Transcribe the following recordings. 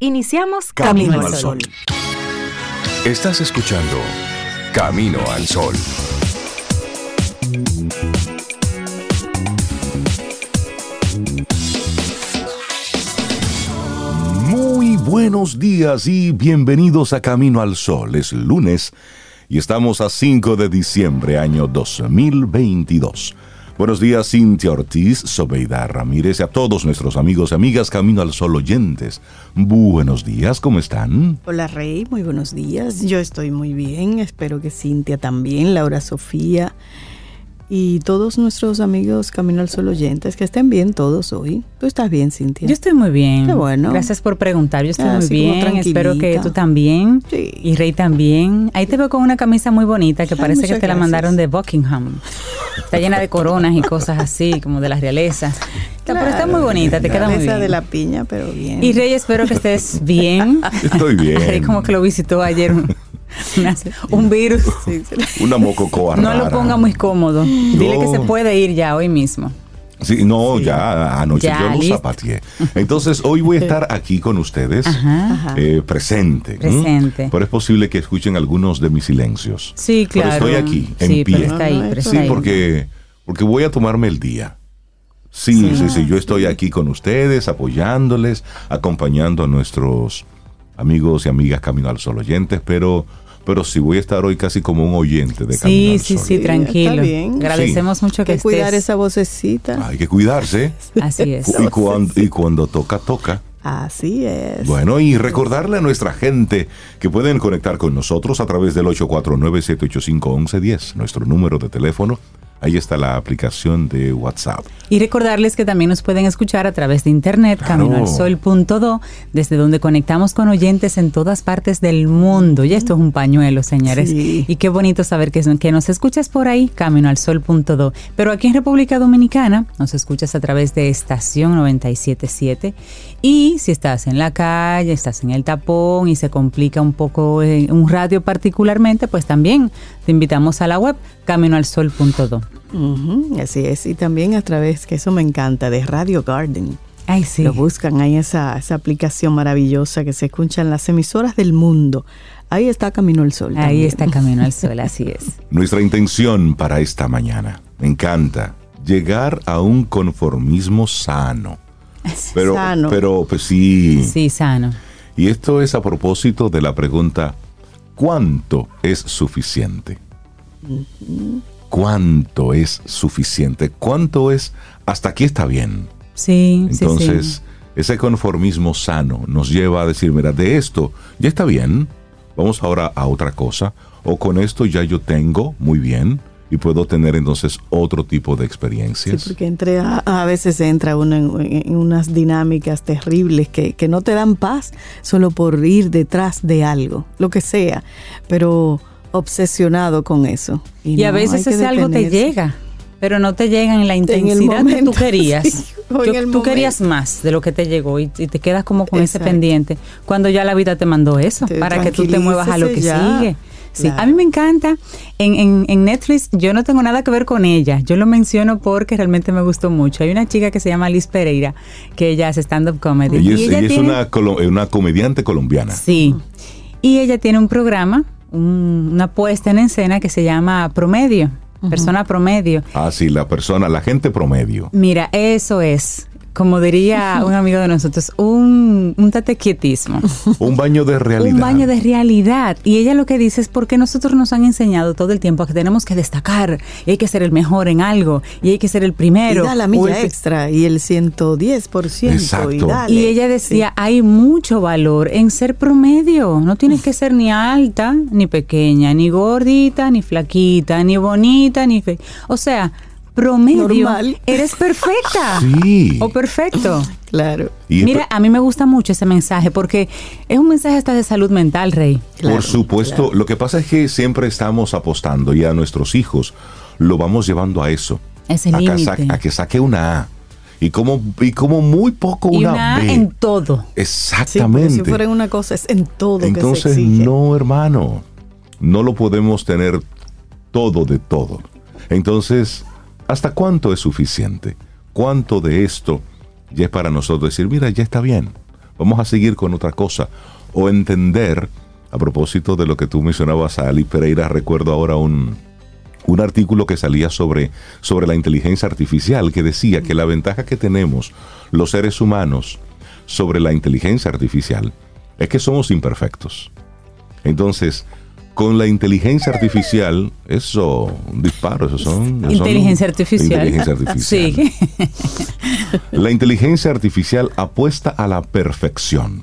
Iniciamos Camino, al Sol. Estás escuchando Camino al Sol. Muy buenos días y bienvenidos a Camino al Sol. Es lunes y estamos a 5 de diciembre año 2022. Buenos días, Cintia Ortiz, Sobeida Ramírez y a todos nuestros amigos y amigas Camino al Sol oyentes. Buenos días, ¿cómo están? Hola, Rey, muy buenos días. Yo estoy muy bien, espero que Cintia también, Laura Sofía y todos nuestros amigos Camino al Sol oyentes, que estén bien todos hoy. ¿Tú estás bien, Cintia? Yo estoy muy bien. Qué bueno. Gracias por preguntar. Yo estoy Ah, muy bien. Espero que tú también. Sí. Y Rey también. Ahí te veo con una camisa muy bonita que Ay, parece que te la mandaron de Buckingham. Está llena de coronas y cosas así, como de la realeza. Está- Pero está muy bonita, te queda muy bien. de la piña, pero bien. Y Rey, espero que estés bien. Estoy bien. Rey como que lo visitó ayer un, virus. Sí, sí. Una mococoa No lo rara. ponga muy cómodo. Dile que se puede ir ya hoy mismo. Sí, no, ya anoche Ya, yo lo zapateé. Entonces, hoy voy a estar aquí con ustedes, Ajá. eh, presente. ¿m? Presente. Pero es posible que escuchen algunos de mis silencios. Sí, Pero claro. estoy aquí, en sí, pie. pero está ahí, pero eso Sí, está ahí. porque, porque voy a tomarme el día. Sí, sí, sí, yo estoy aquí con ustedes, apoyándoles, acompañando a nuestros amigos y amigas Camino al Sol oyentes, pero, pero sí voy a estar hoy casi como un oyente de Camino Sí, al sí, Sol. sí, está tranquilo. bien. Agradecemos mucho que Hay que cuidar esa vocecita. Hay que cuidarse. Así es. Y cuando, y cuando toca, toca. Así es. Bueno, y recordarle a nuestra gente que pueden conectar con nosotros a través del 849-785-1110, nuestro número de teléfono. Ahí está la aplicación de WhatsApp. Y recordarles que también nos pueden escuchar a través de internet, Claro. caminoalsol.do, desde donde conectamos con oyentes en todas partes del mundo. Y esto es un pañuelo, señores. Sí. Y qué bonito saber que, que nos escuchas por ahí, caminoalsol.do. Pero aquí en República Dominicana nos escuchas a través de estación 977. Y si estás en la calle, estás en el tapón y se complica un poco eh, un radio particularmente, pues también te invitamos a la web caminoalsol.do. Ujú, así es. Y también a través, que eso me encanta, de Radio Garden. Ay, sí. Lo buscan ahí esa, esa aplicación maravillosa que se escucha en las emisoras del mundo. Ahí está Camino al Sol. Ahí también. está Camino al Sol, así es. Nuestra intención para esta mañana, me encanta, llegar a un conformismo sano. Pero, Sano. pero pues sí. Sí, sano. Y esto es a propósito de la pregunta, ¿cuánto es suficiente? ¿Cuánto es suficiente? ¿Cuánto es hasta aquí está bien? Sí, sí, Entonces, sí. ese conformismo sano nos lleva a decir, mira, de esto ya está bien, vamos ahora a otra cosa, o con esto ya yo tengo muy bien y puedo tener entonces otro tipo de Sí, experiencias. porque entre, a, a veces entra uno en, en unas dinámicas terribles que, que no te dan paz solo por ir detrás de algo, lo que sea, pero obsesionado con eso. Y a no, veces ese algo te llega, pero no te llega en la intensidad que tú querías. sí, Yo- tú querías más de lo que te llegó y, y te quedas como con ese pendiente cuando ya la vida te mandó eso, Te- para que tú te muevas a lo que ya. sigue. Sí, Claro. a mí me encanta. En, en, en Netflix yo no tengo nada que ver con ella. Yo lo menciono porque realmente me gustó mucho. Hay una chica que se llama Liz Pereira, que ella hace stand-up comedy. Ella es, Y ella es tiene- una, colo- una comediante colombiana. Sí. Y ella tiene un programa, un- una puesta en escena que se llama Promedio, Persona Promedio. Ah, sí, la persona, la gente promedio. Mira, eso es, como diría un amigo de nosotros, un, un tatequietismo. Un baño de realidad. Un baño de realidad. Y ella lo que dice es porque nosotros nos han enseñado todo el tiempo que tenemos que destacar y hay que ser el mejor en algo y hay que ser el primero. Y da la el milla pri- extra y el 110%. Exacto. Y, dale. Y ella decía, hay mucho valor en ser promedio. No tienes que ser ni alta, ni pequeña, ni gordita, ni flaquita, ni bonita, ni fe. O sea, promedio. Normal. Eres perfecta. Sí. O perfecto. Sí, claro. Y Mira, a mí me gusta mucho ese mensaje porque es un mensaje hasta de salud mental, Rey. Claro, por supuesto, lo que pasa es que siempre estamos apostando y a nuestros hijos lo vamos llevando a eso. Ese a, que límite. sa- a que saque una A. Y como, y como muy poco Y una, una A B. en todo. Sí, Exactamente. si fuera una cosa, es en todo que se Entonces, exige. no, hermano. No lo podemos tener todo de todo. Entonces, ¿hasta cuánto es suficiente? ¿Cuánto de esto ya es para nosotros decir, mira, ya está bien? vamos a seguir con otra cosa. O entender, a propósito de lo que tú mencionabas a Ali Pereira, recuerdo ahora un, un artículo que salía sobre, sobre la inteligencia artificial que decía que la ventaja que tenemos los seres humanos sobre la inteligencia artificial es que somos imperfectos. Entonces, con la inteligencia artificial, eso, un disparo, eso son... Inteligencia artificial. Inteligencia artificial. Sí. La inteligencia artificial apuesta a la perfección.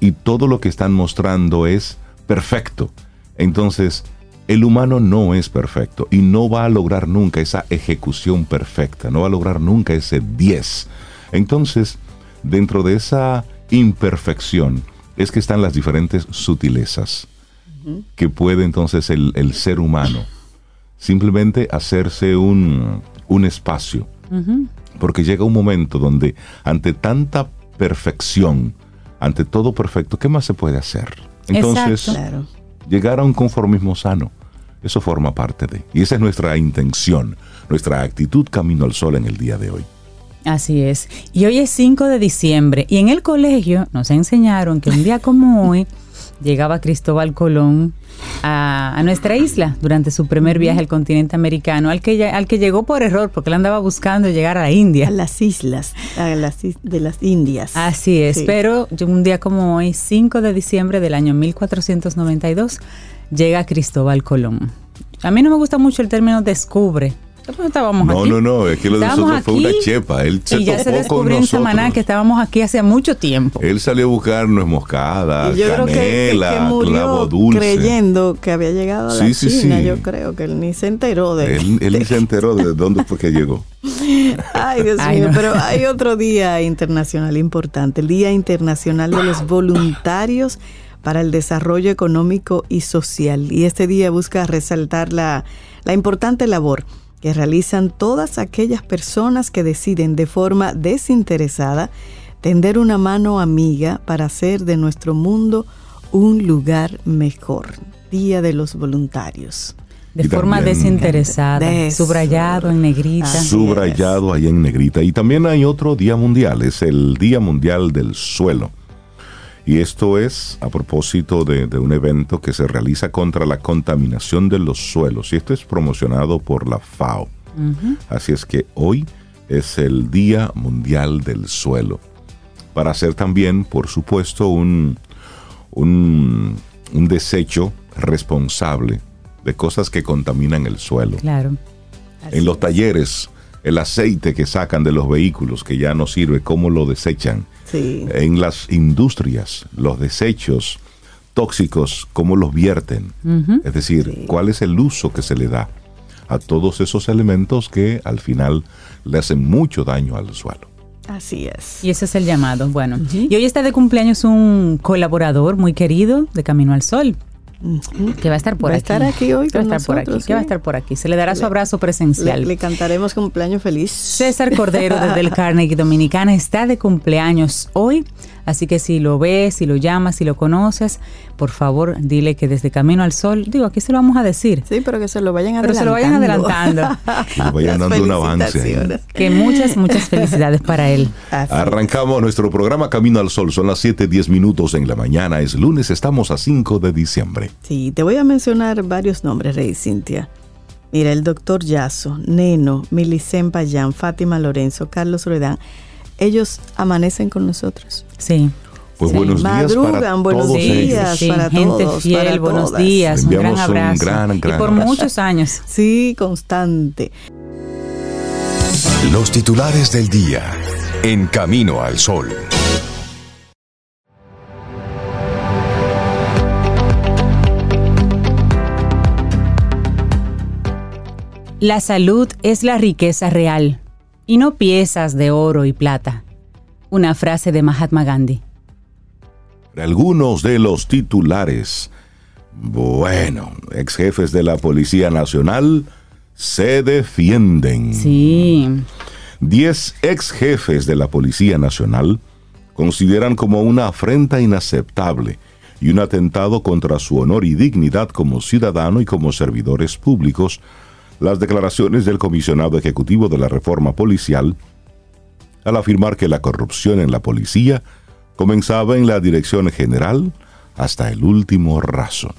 Y todo lo que están mostrando es perfecto. Entonces, el humano no es perfecto y no va a lograr nunca esa ejecución perfecta, no va a lograr nunca ese 10. Entonces, dentro de esa imperfección es que están las diferentes sutilezas que puede entonces el, ser humano simplemente hacerse un, espacio. Porque llega un momento donde ante tanta perfección, ante todo perfecto, ¿qué más se puede hacer? Entonces, llegar a un conformismo sano, eso forma parte de. Y esa es nuestra intención, nuestra actitud camino al sol en el día de hoy. Así es. Y hoy es 5 de diciembre y en el colegio nos enseñaron que un día como hoy llegaba Cristóbal Colón a, nuestra isla durante su primer viaje al continente americano, al que, al que llegó por error, porque él andaba buscando llegar a la India. A las islas, a las de las Indias. Así es, pero un día como hoy, 5 de diciembre del año 1492, llega Cristóbal Colón. A mí no me gusta mucho el término descubre, estábamos no, aquí. No, no, es que lo de nosotros fue una chepa. Él y ya se descubrió en Samaná que estábamos aquí hace mucho tiempo. Él salió a buscar nuez moscada, yo canela, creo que, que, clavo dulce. creyendo que había llegado a la China. Yo creo que él ni se enteró de Él, él ni se enteró de dónde fue que llegó. Ay, Dios mío, pero hay otro día internacional importante, el Día Internacional de los Voluntarios para el Desarrollo Económico y Social. Y este día busca resaltar la, la importante labor que realizan todas aquellas personas que deciden de forma desinteresada tender una mano amiga para hacer de nuestro mundo un lugar mejor. Día de los Voluntarios. De forma desinteresada, subrayado en negrita. Subrayado ahí en negrita. Y también hay otro día mundial, es el Día Mundial del Suelo. Y esto es a propósito de, un evento que se realiza contra la contaminación de los suelos. Y esto es promocionado por la FAO. Así es que hoy es el Día Mundial del Suelo. Para hacer también, por supuesto, un, un, desecho responsable de cosas que contaminan el suelo. Claro. en los talleres, el aceite que sacan de los vehículos que ya no sirve, ¿cómo lo desechan? En las industrias, los desechos tóxicos, cómo los vierten. Es decir, cuál es el uso que se le da a todos esos elementos que al final le hacen mucho daño al suelo. Así es. Y ese es el llamado. Bueno, y hoy está de cumpleaños un colaborador muy querido de Camino al Sol, que va a estar por va aquí. estar aquí hoy va a estar por aquí. Que va a estar por aquí. Se le dará su abrazo presencial. Le, cantaremos cumpleaños feliz. César Cordero desde el Carnegie Dominicana está de cumpleaños hoy. Así que si lo ves, si lo llamas, si lo conoces, por favor, dile que desde Camino al Sol, digo, aquí se lo vamos a decir. Sí, pero que se lo vayan adelantando. Pero se lo vayan adelantando. que vayan dando un avance. Que muchas, muchas felicidades para él. Arrancamos nuestro programa Camino al Sol. Son las 7, 10 minutos en la mañana. Es lunes, estamos a 5 de diciembre. Sí, te voy a mencionar varios nombres, Rey Cintia. Mira, el doctor Yaso, Neno, Milicen Payán, Fátima Lorenzo, Carlos Redán ellos amanecen con nosotros. Sí. Pues buenos días para buenos todos días para gente fiel, buenos días, un gran abrazo. Un y por muchos años. Sí, constante. Los titulares del día en Camino al Sol. La salud es la riqueza real y no piezas de oro y plata. Una frase de Mahatma Gandhi. Algunos de los titulares. Bueno, ex jefes de la Policía Nacional se defienden. Sí. Diez ex jefes de la Policía Nacional consideran como una afrenta inaceptable y un atentado contra su honor y dignidad como ciudadano y como servidores públicos las declaraciones del comisionado ejecutivo de la reforma policial al afirmar que la corrupción en la policía Comenzaba en la dirección general hasta el último raso.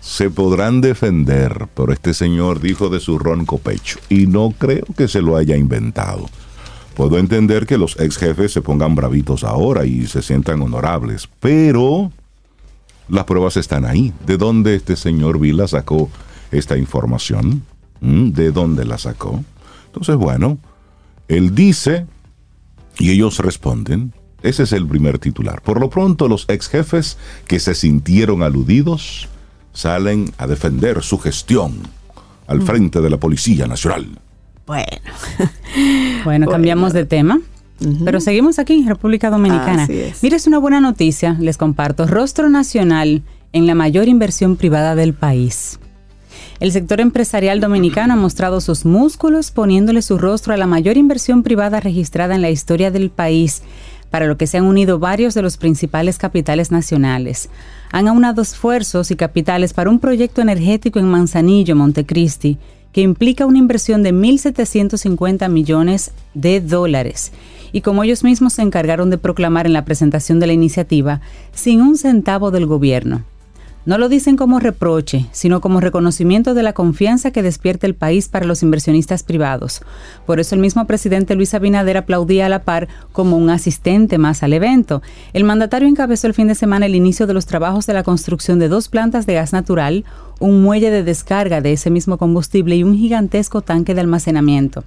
Se podrán defender, pero este señor dijo de su ronco pecho, y no creo que se lo haya inventado. Puedo entender que los ex jefes se pongan bravitos ahora y se sientan honorables, pero las pruebas están ahí. ¿De dónde este señor Vila sacó esta información? ¿Mm? ¿De dónde la sacó? Entonces, bueno, él dice y ellos responden. Ese es el primer titular. Por lo pronto, los ex jefes que se sintieron aludidos salen a defender su gestión al mm. frente de la Policía Nacional. Bueno. bueno, cambiamos de tema. Pero seguimos aquí en República Dominicana. Mira, es una buena noticia, les comparto. Rostro nacional en la mayor inversión privada del país. El sector empresarial dominicano ha mostrado sus músculos poniéndole su rostro a la mayor inversión privada registrada en la historia del país, para lo que se han unido varios de los principales capitales nacionales. Han aunado esfuerzos y capitales para un proyecto energético en Manzanillo, Montecristi, que implica una inversión de 1.750 millones de dólares. Y como ellos mismos se encargaron de proclamar en la presentación de la iniciativa, sin un centavo del gobierno. No lo dicen como reproche, sino como reconocimiento de la confianza que despierta el país para los inversionistas privados. Por eso el mismo presidente Luis Abinader aplaudía a la par como un asistente más al evento. El mandatario encabezó el fin de semana el inicio de los trabajos de la construcción de dos plantas de gas natural, un muelle de descarga de ese mismo combustible y un gigantesco tanque de almacenamiento.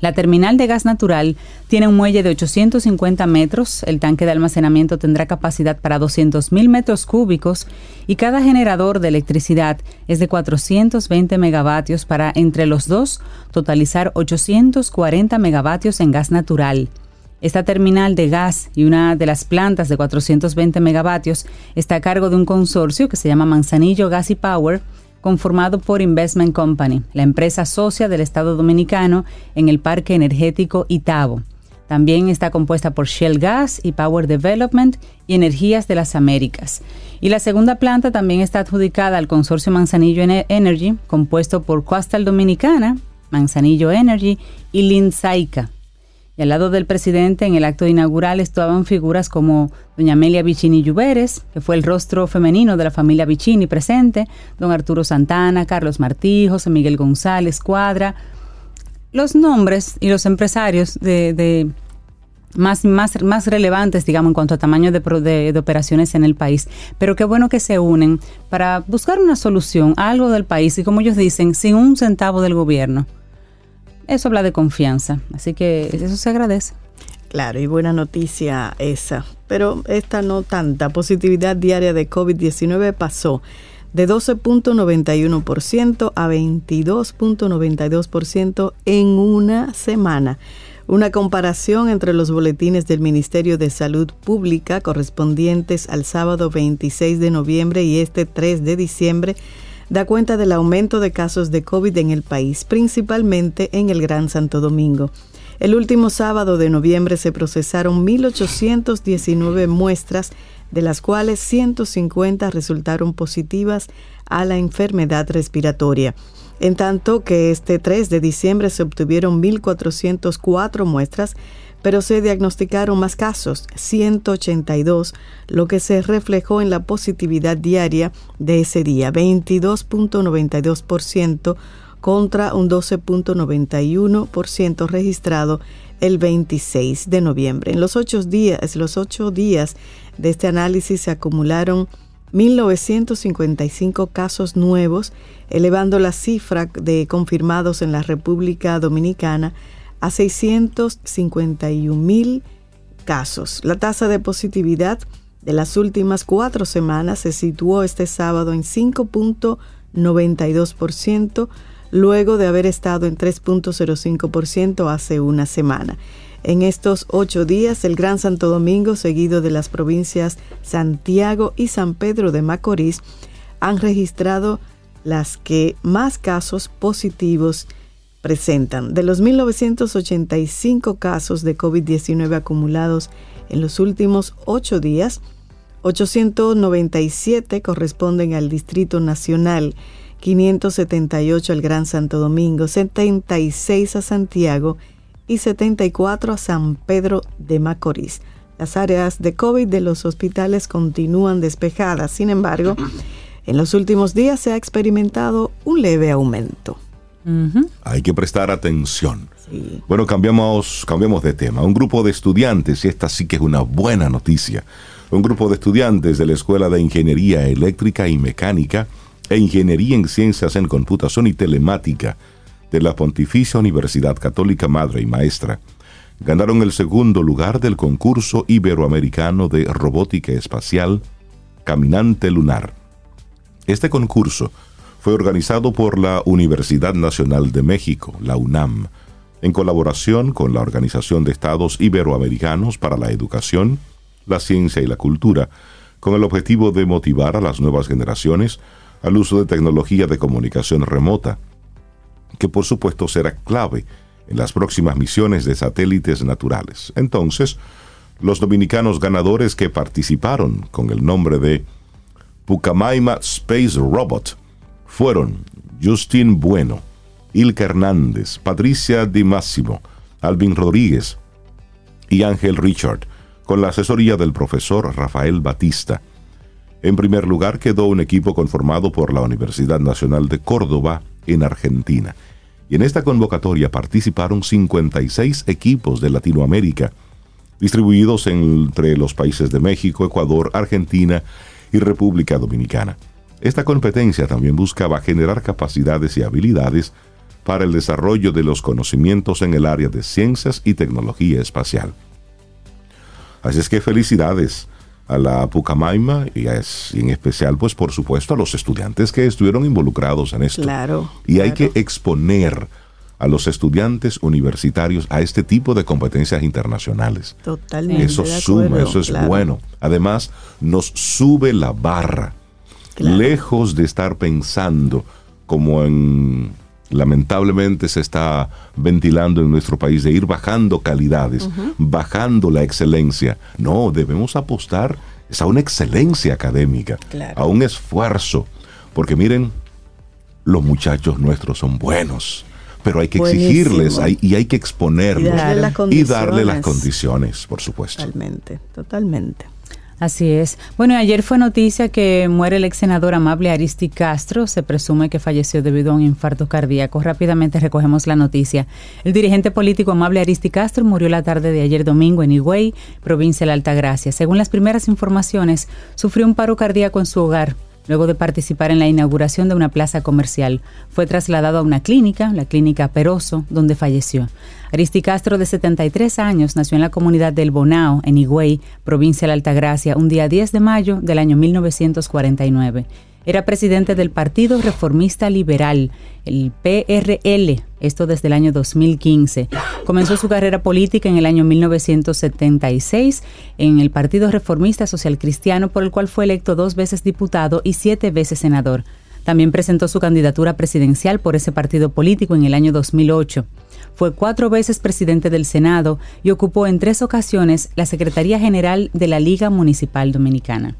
La terminal de gas natural tiene un muelle de 850 metros, el tanque de almacenamiento tendrá capacidad para 200.000 metros cúbicos y cada generador de electricidad es de 420 megavatios para entre los dos totalizar 840 megavatios en gas natural. Esta terminal de gas y una de las plantas de 420 megavatios está a cargo de un consorcio que se llama Manzanillo Gas y Power, conformado por Investment Company, la empresa socia del Estado Dominicano en el Parque Energético Itabo. También está compuesta por Shell Gas y Power Development y Energías de las Américas. Y la segunda planta también está adjudicada al consorcio Manzanillo Energy, compuesto por Coastal Dominicana, Manzanillo Energy y Linsaica. Y al lado del presidente en el acto inaugural estaban figuras como doña Amelia Vicini Lluveres, que fue el rostro femenino de la familia Vicini presente, don Arturo Santana, Carlos Martí, José Miguel González Cuadra, los nombres y los empresarios de, más, más, más relevantes, digamos, en cuanto a tamaño de, de, operaciones en el país. Pero qué bueno que se unen para buscar una solución a algo del país y, como ellos dicen, sin un centavo del gobierno. Eso habla de confianza, así que eso se agradece. Claro, y buena noticia esa. Pero esta no tanta. Positividad diaria de COVID-19 pasó de 12.91% a 22.92% en una semana. Una comparación entre los boletines del Ministerio de Salud Pública correspondientes al sábado 26 de noviembre y este 3 de diciembre da cuenta del aumento de casos de COVID en el país, principalmente en el Gran Santo Domingo. El último sábado de noviembre se procesaron 1.819 muestras, de las cuales 150 resultaron positivas a la enfermedad respiratoria. En tanto que este 3 de diciembre se obtuvieron 1.404 muestras, pero se diagnosticaron más casos, 182, lo que se reflejó en la positividad diaria de ese día, 22.92% contra un 12.91% registrado el 26 de noviembre. En los ocho días, los ocho días de este análisis se acumularon 1.955 casos nuevos, elevando la cifra de confirmados en la República Dominicana a 651 mil casos. La tasa de positividad de las últimas cuatro semanas se situó este sábado en 5.92%, luego de haber estado en 3.05% hace una semana. En estos ocho días, el Gran Santo Domingo, seguido de las provincias Santiago y San Pedro de Macorís, han registrado las que más casos positivos presentan. De los 1.985 casos de COVID-19 acumulados en los últimos ocho días, 897 corresponden al Distrito Nacional, 578 al Gran Santo Domingo, 76 a Santiago y 74 a San Pedro de Macorís. Las áreas de COVID de los hospitales continúan despejadas. Sin embargo, en los últimos días se ha experimentado un leve aumento. Hay que prestar atención. Bueno, cambiamos, cambiamos de tema. Un grupo de estudiantes, y esta sí que es una buena noticia, un grupo de estudiantes de la Escuela de Ingeniería Eléctrica y Mecánica e Ingeniería en Ciencias en Computación y Telemática de la Pontificia Universidad Católica Madre y Maestra ganaron el segundo lugar del concurso iberoamericano de robótica espacial Caminante Lunar. Este concurso fue organizado por la Universidad Nacional de México, la UNAM, en colaboración con la Organización de Estados Iberoamericanos para la Educación, la Ciencia y la Cultura, con el objetivo de motivar a las nuevas generaciones al uso de tecnología de comunicación remota, que por supuesto será clave en las próximas misiones de satélites naturales. Entonces, los dominicanos ganadores que participaron con el nombre de Pucamaima Space Robot fueron Justin Bueno, Ilka Hernández, Patricia Di Máximo, Alvin Rodríguez y Ángel Richard, con la asesoría del profesor Rafael Batista. En primer lugar quedó un equipo conformado por la Universidad Nacional de Córdoba en Argentina. Y en esta convocatoria participaron 56 equipos de Latinoamérica, distribuidos entre los países de México, Ecuador, Argentina y República Dominicana. Esta competencia también buscaba generar capacidades y habilidades para el desarrollo de los conocimientos en el área de ciencias y tecnología espacial. Así es que felicidades a la Pucamaima y, en especial, pues por supuesto, a los estudiantes que estuvieron involucrados en esto. Claro. Y hay que exponer a los estudiantes universitarios a este tipo de competencias internacionales. Totalmente. Eso suma, eso es bueno. Además, nos sube la barra. Lejos de estar pensando como en lamentablemente se está ventilando en nuestro país de ir bajando calidades, bajando la excelencia. No, debemos apostar a una excelencia académica, a un esfuerzo, porque miren, los muchachos nuestros son buenos, pero hay que exigirles y hay que exponerlos y darle las condiciones, por supuesto. Totalmente, totalmente. Así es. Bueno, ayer fue noticia que muere el ex senador Amable Aristi Castro. Se presume que falleció debido a un infarto cardíaco. Rápidamente recogemos la noticia. El dirigente político Amable Aristi Castro murió la tarde de ayer domingo en Higüey, provincia de la Altagracia. Según las primeras informaciones, sufrió un paro cardíaco en su hogar luego de participar en la inauguración de una plaza comercial. Fue trasladado a una clínica, la clínica Peroso, donde falleció. Aristi Castro, de 73 años, nació en la comunidad del Bonao, en Higüey, provincia de la Altagracia, un día 10 de mayo del año 1949. Era presidente del Partido Reformista Liberal, el PRL, esto desde el año 2015. Comenzó su carrera política en el año 1976 en el Partido Reformista Social Cristiano, por el cual fue electo dos veces diputado y siete veces senador. También presentó su candidatura presidencial por ese partido político en el año 2008. Fue cuatro veces presidente del Senado y ocupó en tres ocasiones la Secretaría General de la Liga Municipal Dominicana.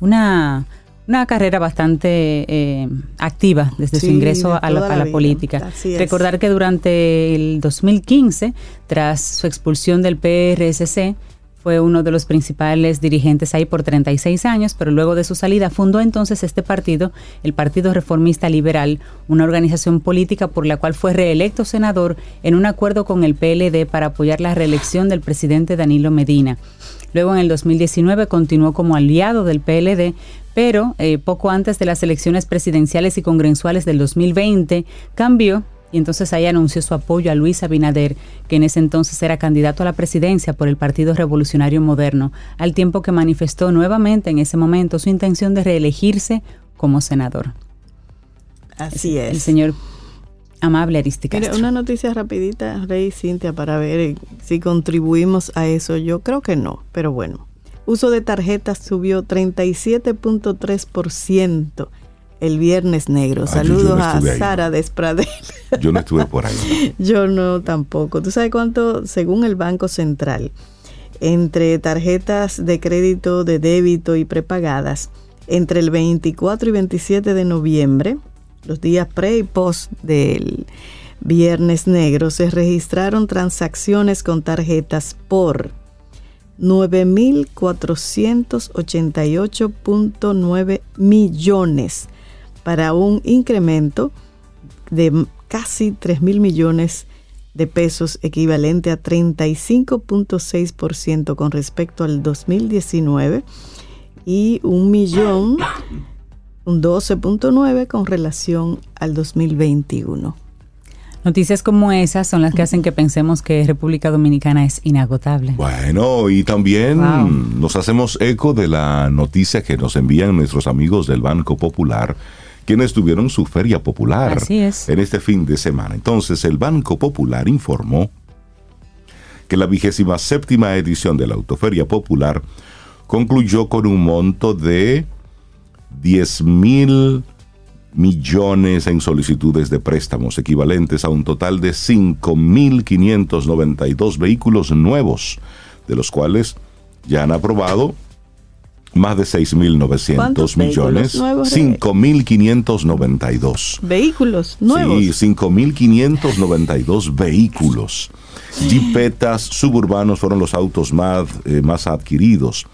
Una una carrera bastante eh, activa desde su ingreso a la, política. Recordar que durante el 2015, tras su expulsión del PRSC, fue uno de los principales dirigentes ahí por 36 años, pero luego de su salida fundó entonces este partido, el Partido Reformista Liberal, una organización política por la cual fue reelecto senador en un acuerdo con el PLD para apoyar la reelección del presidente Danilo Medina. Luego en el 2019 continuó como aliado del PLD, pero eh, poco antes de las elecciones presidenciales y congresuales del 2020 cambió y entonces ahí anunció su apoyo a Luis Abinader, que en ese entonces era candidato a la presidencia por el Partido Revolucionario Moderno, al tiempo que manifestó nuevamente en ese momento su intención de reelegirse como senador. Así es. El señor amable Aristica. una noticia rapidita, Rey Cintia, para ver si contribuimos a eso. Yo creo que no, pero bueno uso de tarjetas subió 37.3% el viernes negro. Ah, Saludos a Sara Despradel. Yo no estuve por ahí. yo no tampoco. ¿Tú sabes cuánto, según el Banco Central, entre tarjetas de crédito, de débito y prepagadas, entre el 24 y 27 de noviembre, los días pre y post del Viernes Negro, se registraron transacciones con tarjetas por 9.488.9 millones para un incremento de casi 3 mil millones de pesos, equivalente a 35.6% con respecto al 2019 y un millón, un 12.9 con relación al 2021. Noticias como esas son las que hacen que pensemos que República Dominicana es inagotable. Bueno, y también Wow. nos hacemos eco de la noticia que nos envían nuestros amigos del Banco Popular, quienes tuvieron su feria popular Así es. en este fin de semana. Entonces, el Banco Popular informó que la vigésima séptima edición de la Autoferia Popular concluyó con un monto de 10 mil millones en solicitudes de préstamos, equivalentes a un total de 5.592 vehículos nuevos, de los cuales ya han aprobado más de 6.900 ¿Cuántos vehículos millones. nuevos, Rebe? Vehículos 5.592. nuevos. Sí, 5.592 vehículos. Jipetas suburbanos fueron los autos más, eh, más adquiridos.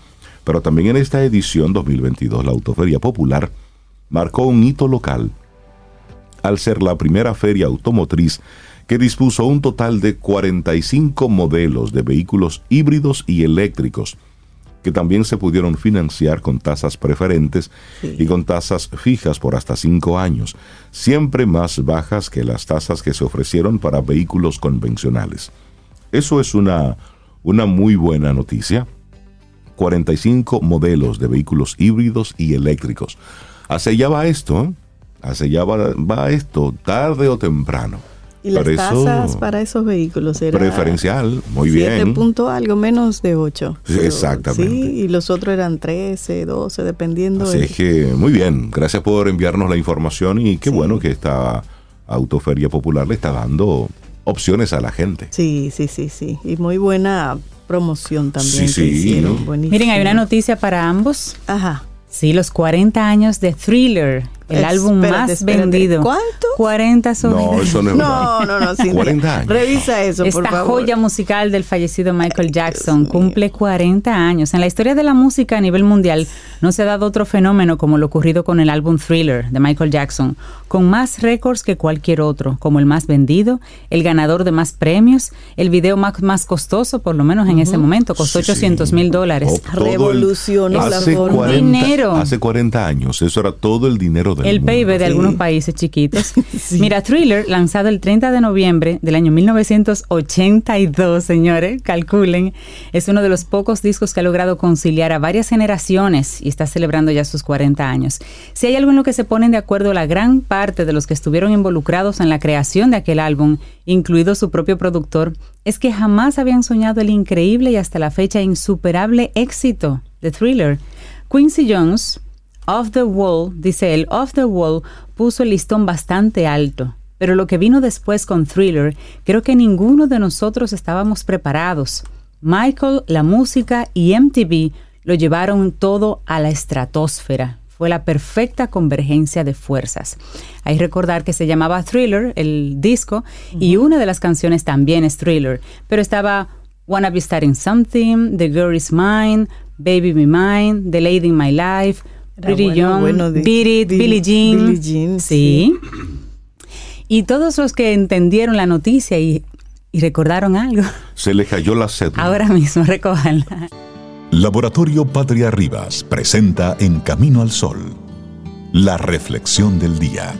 Pero también en esta edición 2022, la Autoferia Popular marcó un hito local al ser la primera feria automotriz que dispuso un total de 45 modelos de vehículos híbridos y eléctricos que también se pudieron financiar con tasas preferentes y con tasas fijas por hasta cinco años, siempre más bajas que las tasas que se ofrecieron para vehículos convencionales. Eso es una, una muy buena noticia. 45 modelos de vehículos híbridos y eléctricos. Hacia allá va esto, ¿eh? hacia allá va, va esto, tarde o temprano. Y las eso, tasas para esos vehículos era preferencial, muy siete bien. punto algo menos de 8. Sí, exactamente. Sí, y los otros eran 13, 12, dependiendo. Así de- es que, muy bien, gracias por enviarnos la información y qué Sí. bueno que esta Autoferia Popular le está dando opciones a la gente. Sí, sí, sí, sí. Y muy buena promoción también Sí, sí. Buenísimo. Miren, hay una noticia para ambos. Ajá. Sí, los 40 años de Thriller, el Espérate, álbum más espérate. vendido. ¿Cuánto? 40 son. No, eso no es No, verdad. no, no, Cintia. 40 años. Revisa eso, por Esta favor. joya musical del fallecido Michael Jackson cumple 40 años. En la historia de la música a nivel mundial no se ha dado otro fenómeno como lo ocurrido con el álbum Thriller de Michael Jackson, con más récords que cualquier otro, como el más vendido, el ganador de más premios, el video más, más costoso, por lo menos en ese momento, costó Sí, sí. 800 mil dólares. Oh, todo el- Revolucionó la hace forma. 40, Dinero. Hace 40 años, eso era todo el dinero del El mundo. PIB de Sí. algunos países chiquitos. Mira, Thriller, lanzado el 30 de noviembre del año 1982, señores, calculen, es uno de los pocos discos que ha logrado conciliar a varias generaciones y está celebrando ya sus 40 años. Si hay algo en lo que se ponen de acuerdo la gran parte de los que estuvieron involucrados en la creación de aquel álbum, incluido su propio productor, es que jamás habían soñado el increíble y hasta la fecha insuperable éxito de Thriller. Quincy Jones, Off the Wall, dice él, Off the Wall puso el listón bastante alto, pero lo que vino después con Thriller, creo que ninguno de nosotros estábamos preparados. Michael, la música y MTV lo llevaron todo a la estratosfera. Fue la perfecta convergencia de fuerzas. Hay que recordar que se llamaba Thriller, el disco, y una de las canciones también es Thriller, pero estaba Wanna Be Starting Something, The Girl Is Mine, Baby Be Mine, The Lady in My Life, Pretty bueno, Young, bueno, de- Beat It, Billie Jean. Billie Jean, sí. Y todos los que entendieron la noticia y, y recordaron algo, Se le cayó la cédula. ahora mismo recojanla. Laboratorio Patria Rivas presenta En Camino al Sol, la reflexión del día.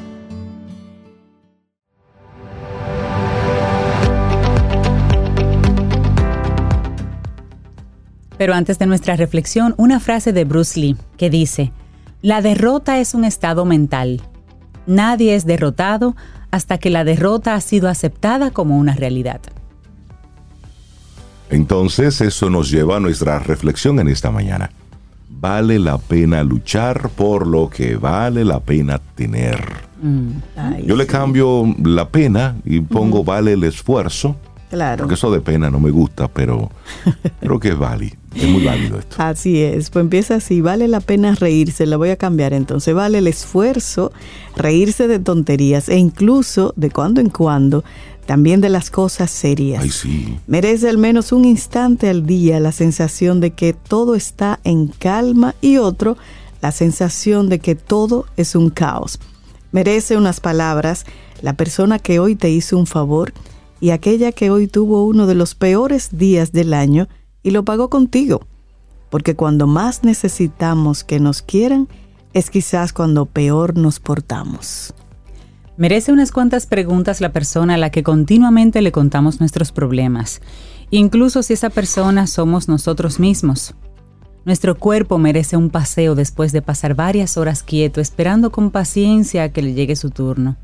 Pero antes de nuestra reflexión, una frase de Bruce Lee que dice, la derrota es un estado mental. Nadie es derrotado hasta que la derrota ha sido aceptada como una realidad. Entonces, eso nos lleva a nuestra reflexión en esta mañana. Vale la pena luchar por lo que vale la pena tener. Ay, Yo le sí, cambio la pena y pongo vale el esfuerzo, Claro. porque eso de pena no me gusta, pero creo que es válido. Es muy válido esto. Así es, pues empieza así, vale la pena reírse, la voy a cambiar entonces, vale el esfuerzo, reírse de tonterías e incluso de cuando en cuando también de las cosas serias. Ay, sí. Merece al menos un instante al día la sensación de que todo está en calma y otro la sensación de que todo es un caos. Merece unas palabras la persona que hoy te hizo un favor y aquella que hoy tuvo uno de los peores días del año y lo pagó contigo. Porque cuando más necesitamos que nos quieran, es quizás cuando peor nos portamos. Merece unas cuantas preguntas la persona a la que continuamente le contamos nuestros problemas, incluso si esa persona somos nosotros mismos. Nuestro cuerpo merece un paseo después de pasar varias horas quieto esperando con paciencia a que le llegue su turno.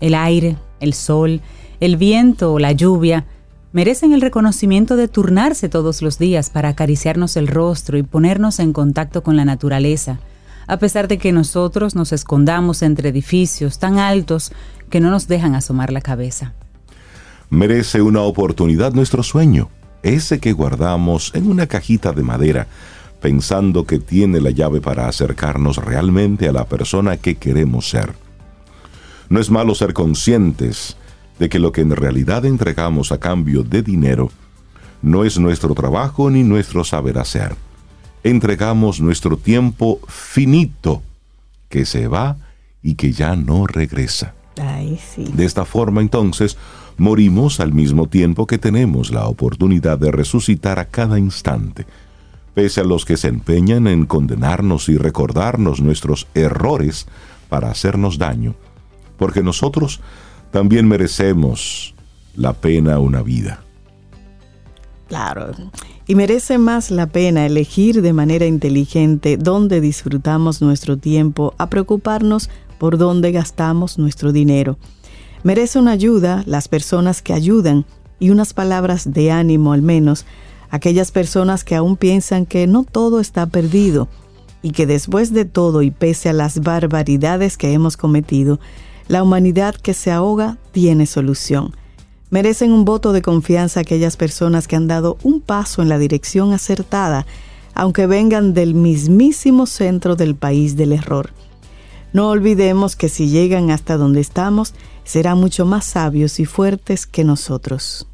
El aire, el sol, el viento o la lluvia merecen el reconocimiento de turnarse todos los días para acariciarnos el rostro y ponernos en contacto con la naturaleza, a pesar de que nosotros nos escondamos entre edificios tan altos que no nos dejan asomar la cabeza. Merece una oportunidad nuestro sueño, ese que guardamos en una cajita de madera, pensando que tiene la llave para acercarnos realmente a la persona que queremos ser. No es malo ser conscientes de que lo que en realidad entregamos a cambio de dinero no es nuestro trabajo ni nuestro saber hacer. Entregamos nuestro tiempo finito que se va y que ya no regresa. De esta forma entonces morimos al mismo tiempo que tenemos la oportunidad de resucitar a cada instante, pese a los que se empeñan en condenarnos y recordarnos nuestros errores para hacernos daño, porque nosotros también merecemos la pena una vida. Claro. Y merece más la pena elegir de manera inteligente dónde disfrutamos nuestro tiempo a preocuparnos por dónde gastamos nuestro dinero. Merece una ayuda las personas que ayudan y unas palabras de ánimo al menos aquellas personas que aún piensan que no todo está perdido y que después de todo y pese a las barbaridades que hemos cometido, la humanidad que se ahoga tiene solución. Merecen un voto de confianza aquellas personas que han dado un paso en la dirección acertada, aunque vengan del mismísimo centro del país del error. No olvidemos que si llegan hasta donde estamos, serán mucho más sabios y fuertes que nosotros.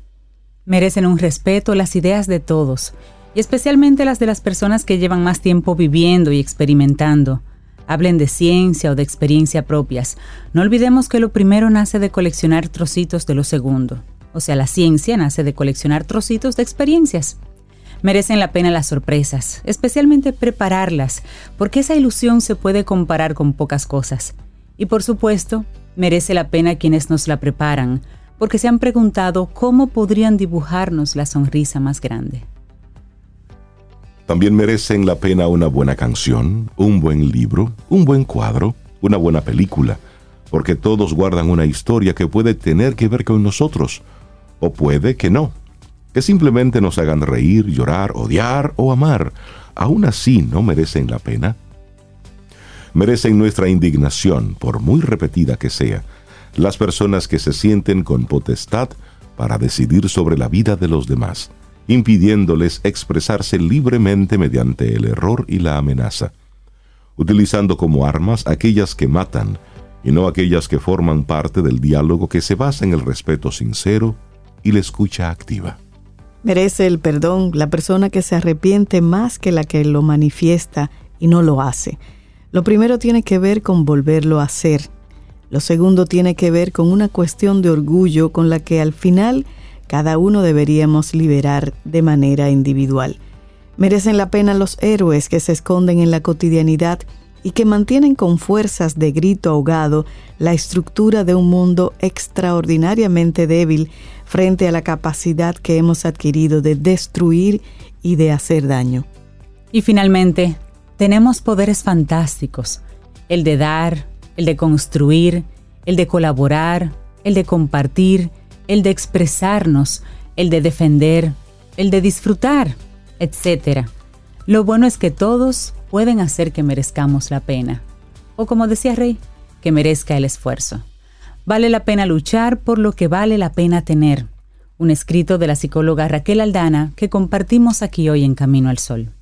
Merecen un respeto las ideas de todos, y especialmente las de las personas que llevan más tiempo viviendo y experimentando hablen de ciencia o de experiencia propias, no olvidemos que lo primero nace de coleccionar trocitos de lo segundo. O sea, la ciencia nace de coleccionar trocitos de experiencias. Merecen la pena las sorpresas, especialmente prepararlas, porque esa ilusión se puede comparar con pocas cosas. Y por supuesto, merece la pena quienes nos la preparan, porque se han preguntado cómo podrían dibujarnos la sonrisa más grande. También merecen la pena una buena canción, un buen libro, un buen cuadro, una buena película, porque todos guardan una historia que puede tener que ver con nosotros, o puede que no, que simplemente nos hagan reír, llorar, odiar o amar. Aún así no merecen la pena. Merecen nuestra indignación, por muy repetida que sea, las personas que se sienten con potestad para decidir sobre la vida de los demás impidiéndoles expresarse libremente mediante el error y la amenaza, utilizando como armas aquellas que matan y no aquellas que forman parte del diálogo que se basa en el respeto sincero y la escucha activa. Merece el perdón la persona que se arrepiente más que la que lo manifiesta y no lo hace. Lo primero tiene que ver con volverlo a hacer. Lo segundo tiene que ver con una cuestión de orgullo con la que al final cada uno deberíamos liberar de manera individual. Merecen la pena los héroes que se esconden en la cotidianidad y que mantienen con fuerzas de grito ahogado la estructura de un mundo extraordinariamente débil frente a la capacidad que hemos adquirido de destruir y de hacer daño. Y finalmente, tenemos poderes fantásticos, el de dar, el de construir, el de colaborar, el de compartir, el de expresarnos, el de defender, el de disfrutar, etc. Lo bueno es que todos pueden hacer que merezcamos la pena. O como decía Rey, que merezca el esfuerzo. Vale la pena luchar por lo que vale la pena tener. un escrito de la psicóloga Raquel Aldana que compartimos aquí hoy en Camino al Sol.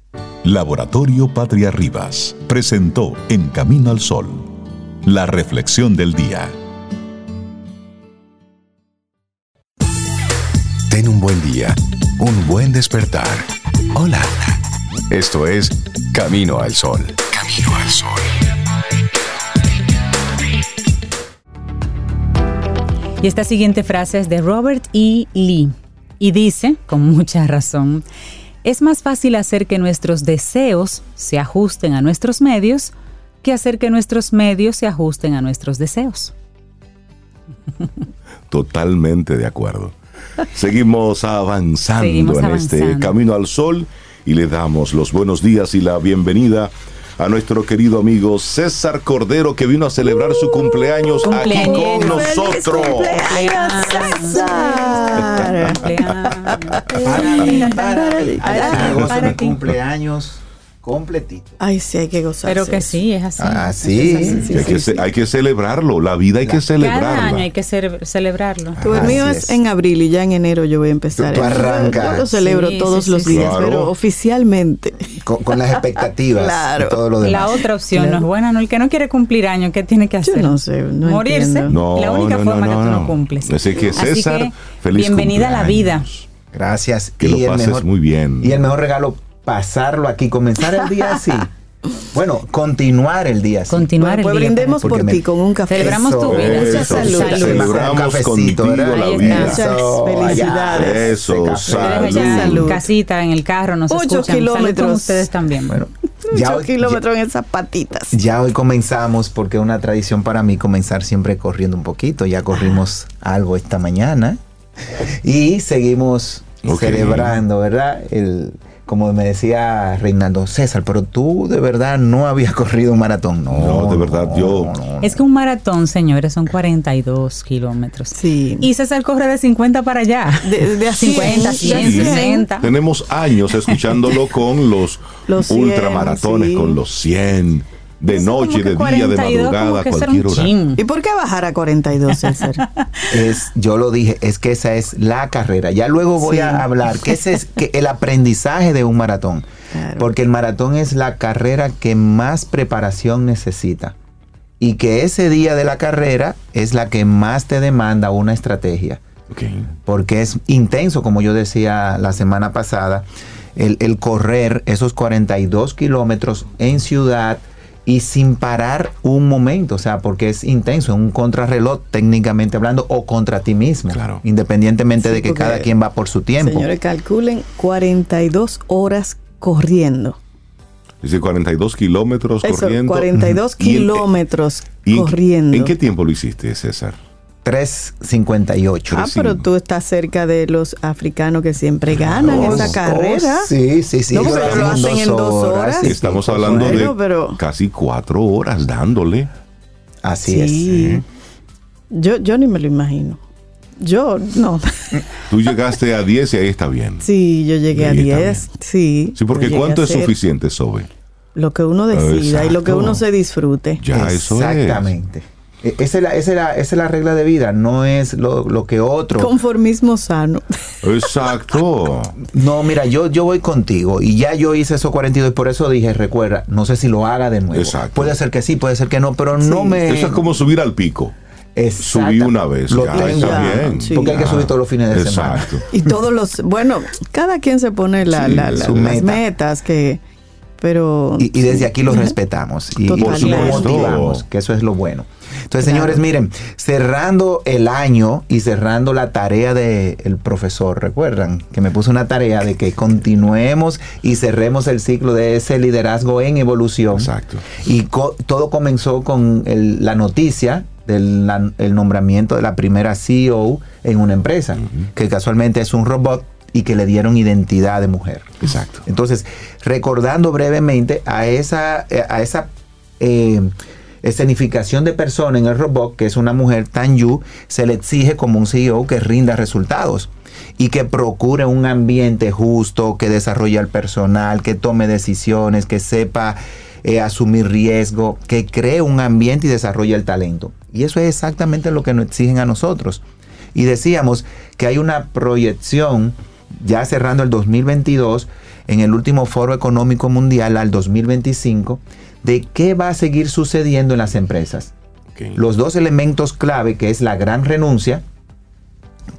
Laboratorio Patria Rivas presentó En Camino al Sol, la reflexión del día. Ten un buen día, un buen despertar. Hola. Esto es Camino al Sol. Camino al Sol. Y esta siguiente frase es de Robert E. Lee y dice, con mucha razón, es más fácil hacer que nuestros deseos se ajusten a nuestros medios que hacer que nuestros medios se ajusten a nuestros deseos. Totalmente de acuerdo. Seguimos avanzando Seguimos en este. Camino al Sol y le damos los buenos días y la bienvenida a nuestro querido amigo César Cordero que vino a celebrar su cumpleaños aquí con nosotros. ¡Cumpleaños, César! Cumpleaños completito. Ay, sí, hay que gozar. Pero que sí, es así. Ah, Es sí. así, Que hay, que ce- hay que celebrarlo, la vida hay que Cada año celebrarla. hay que ce- celebrarlo. Tú, el mío es. es. en abril y ya en enero yo voy a empezar. Tú- tú Yo- arrancas. Yo lo celebro Sí, todos sí, los sí, días, Claro. pero oficialmente. Con, con las expectativas Claro. y todo lo demás. La otra opción Claro. no es buena, ¿no? El que no quiere cumplir año, ¿qué tiene que Yo hacer? no sé, no Morirse. entiendo. No, la única no, forma no, que tú no. cumples. Así que, César, que, feliz bienvenida a la vida. Gracias. Que lo pases muy bien. Y el mejor regalo, pasarlo aquí, comenzar el día así. Bueno, continuar el día así. Continuar Bueno, pues el día. brindemos por ti con un café. Celebramos tu vida. Eso, Mucha salud. salud. Celebramos Un cafecito, contigo la vida. felicidades. Eso, salud. Salud. en casita, en el carro, nos Ocho escuchan. Salud con kilómetros. ustedes también. Bueno, Muchos hoy- kilómetros en esas patitas. Ya hoy comenzamos porque es una tradición para mí comenzar siempre corriendo un poquito. Ya corrimos algo esta mañana y seguimos celebrando, ¿verdad? El, como me decía Reinaldo César, pero tú de verdad no habías corrido un maratón. No, No, de verdad, yo- no, no. Es que un maratón, señores, son 42 kilómetros. Sí. Y César corre de 50 para allá. De- de a 50, 100, 100, de 100. 60. Tenemos años escuchándolo con los, Los 100, ultramaratones, sí. con los 100, de Eso noche, de día, de 42 como madrugada, cualquier hora. chin. ¿Y por qué bajar a 42, César? Es, yo lo dije, es que esa es la carrera. Ya luego voy Sí. a hablar que ese es que el aprendizaje de un maratón. Claro. Porque el maratón es la carrera que más preparación necesita. Y que ese día de la carrera es la que más te demanda una estrategia. Porque es intenso, como yo decía la semana pasada, el, el correr esos 42 kilómetros en ciudad y sin parar un momento, o sea, porque es intenso, un contrarreloj técnicamente hablando o contra ti mismo, Claro. independientemente Sí, de que cada quien va por su tiempo. Señores, calculen 42 horas corriendo. Dice 42 kilómetros Eso, corriendo. 42 ¿Y en- kilómetros y en- corriendo. ¿En qué tiempo lo hiciste, César? 3.58. Ah, pero tú estás cerca de los africanos que siempre ganan esa oh, carrera. sí, sí, sí. No, pero lo hacen en dos horas. sí, Estamos hablando bueno, de pero- casi cuatro horas dándole. Así es. Sí. Yo, yo ni me lo imagino. Yo, no. Tú llegaste a 10 y ahí está bien. Sí, yo llegué a Ahí 10. también. Sí. Sí, porque ¿cuánto es suficiente, Sobe? Lo que uno decida y lo que uno se disfrute. Ya, eso es. Exactamente. E- Esa es, la, esa, es la, esa es la regla de vida, no es lo, lo que otro. Conformismo sano. Exacto. No, mira, yo, yo voy contigo y ya yo hice esos 42 y por eso dije, recuerda, no sé si lo haga de nuevo. Exacto. Puede ser que sí, puede ser que no, pero no me... Eso es como subir al pico. Subí una vez. Lo ya, tengo. está bien. sí. Porque hay que subir todos los fines de semana. Exacto. Y todos los, bueno, cada quien se pone la, Sí, la- la- su las meta. metas que, pero Y, y desde aquí los respetamos y, y los Por supuesto. motivamos, que eso es lo bueno. Entonces, Claro. señores, miren, cerrando el año y cerrando la tarea del profesor, recuerdan que me puso una tarea de que continuemos y cerremos el ciclo de ese liderazgo en evolución. Exacto. Y co- todo comenzó con el- la noticia del la- el nombramiento de la primera CEO en una empresa, que casualmente es un robot y que le dieron identidad de mujer. Exacto. Entonces, recordando brevemente a esa, eh, a esa eh, escenificación de persona en el robot, que es una mujer tan yu, se le exige como un CEO que rinda resultados y que procure un ambiente justo, que desarrolle al personal, que tome decisiones, que sepa eh, asumir riesgo, que cree un ambiente y desarrolle el talento. Y eso es exactamente lo que nos exigen a nosotros. Y decíamos que hay una proyección, ya cerrando el 2022, en el último foro económico mundial al 2025, de qué va a seguir sucediendo en las empresas. Los dos elementos clave, que es la gran renuncia,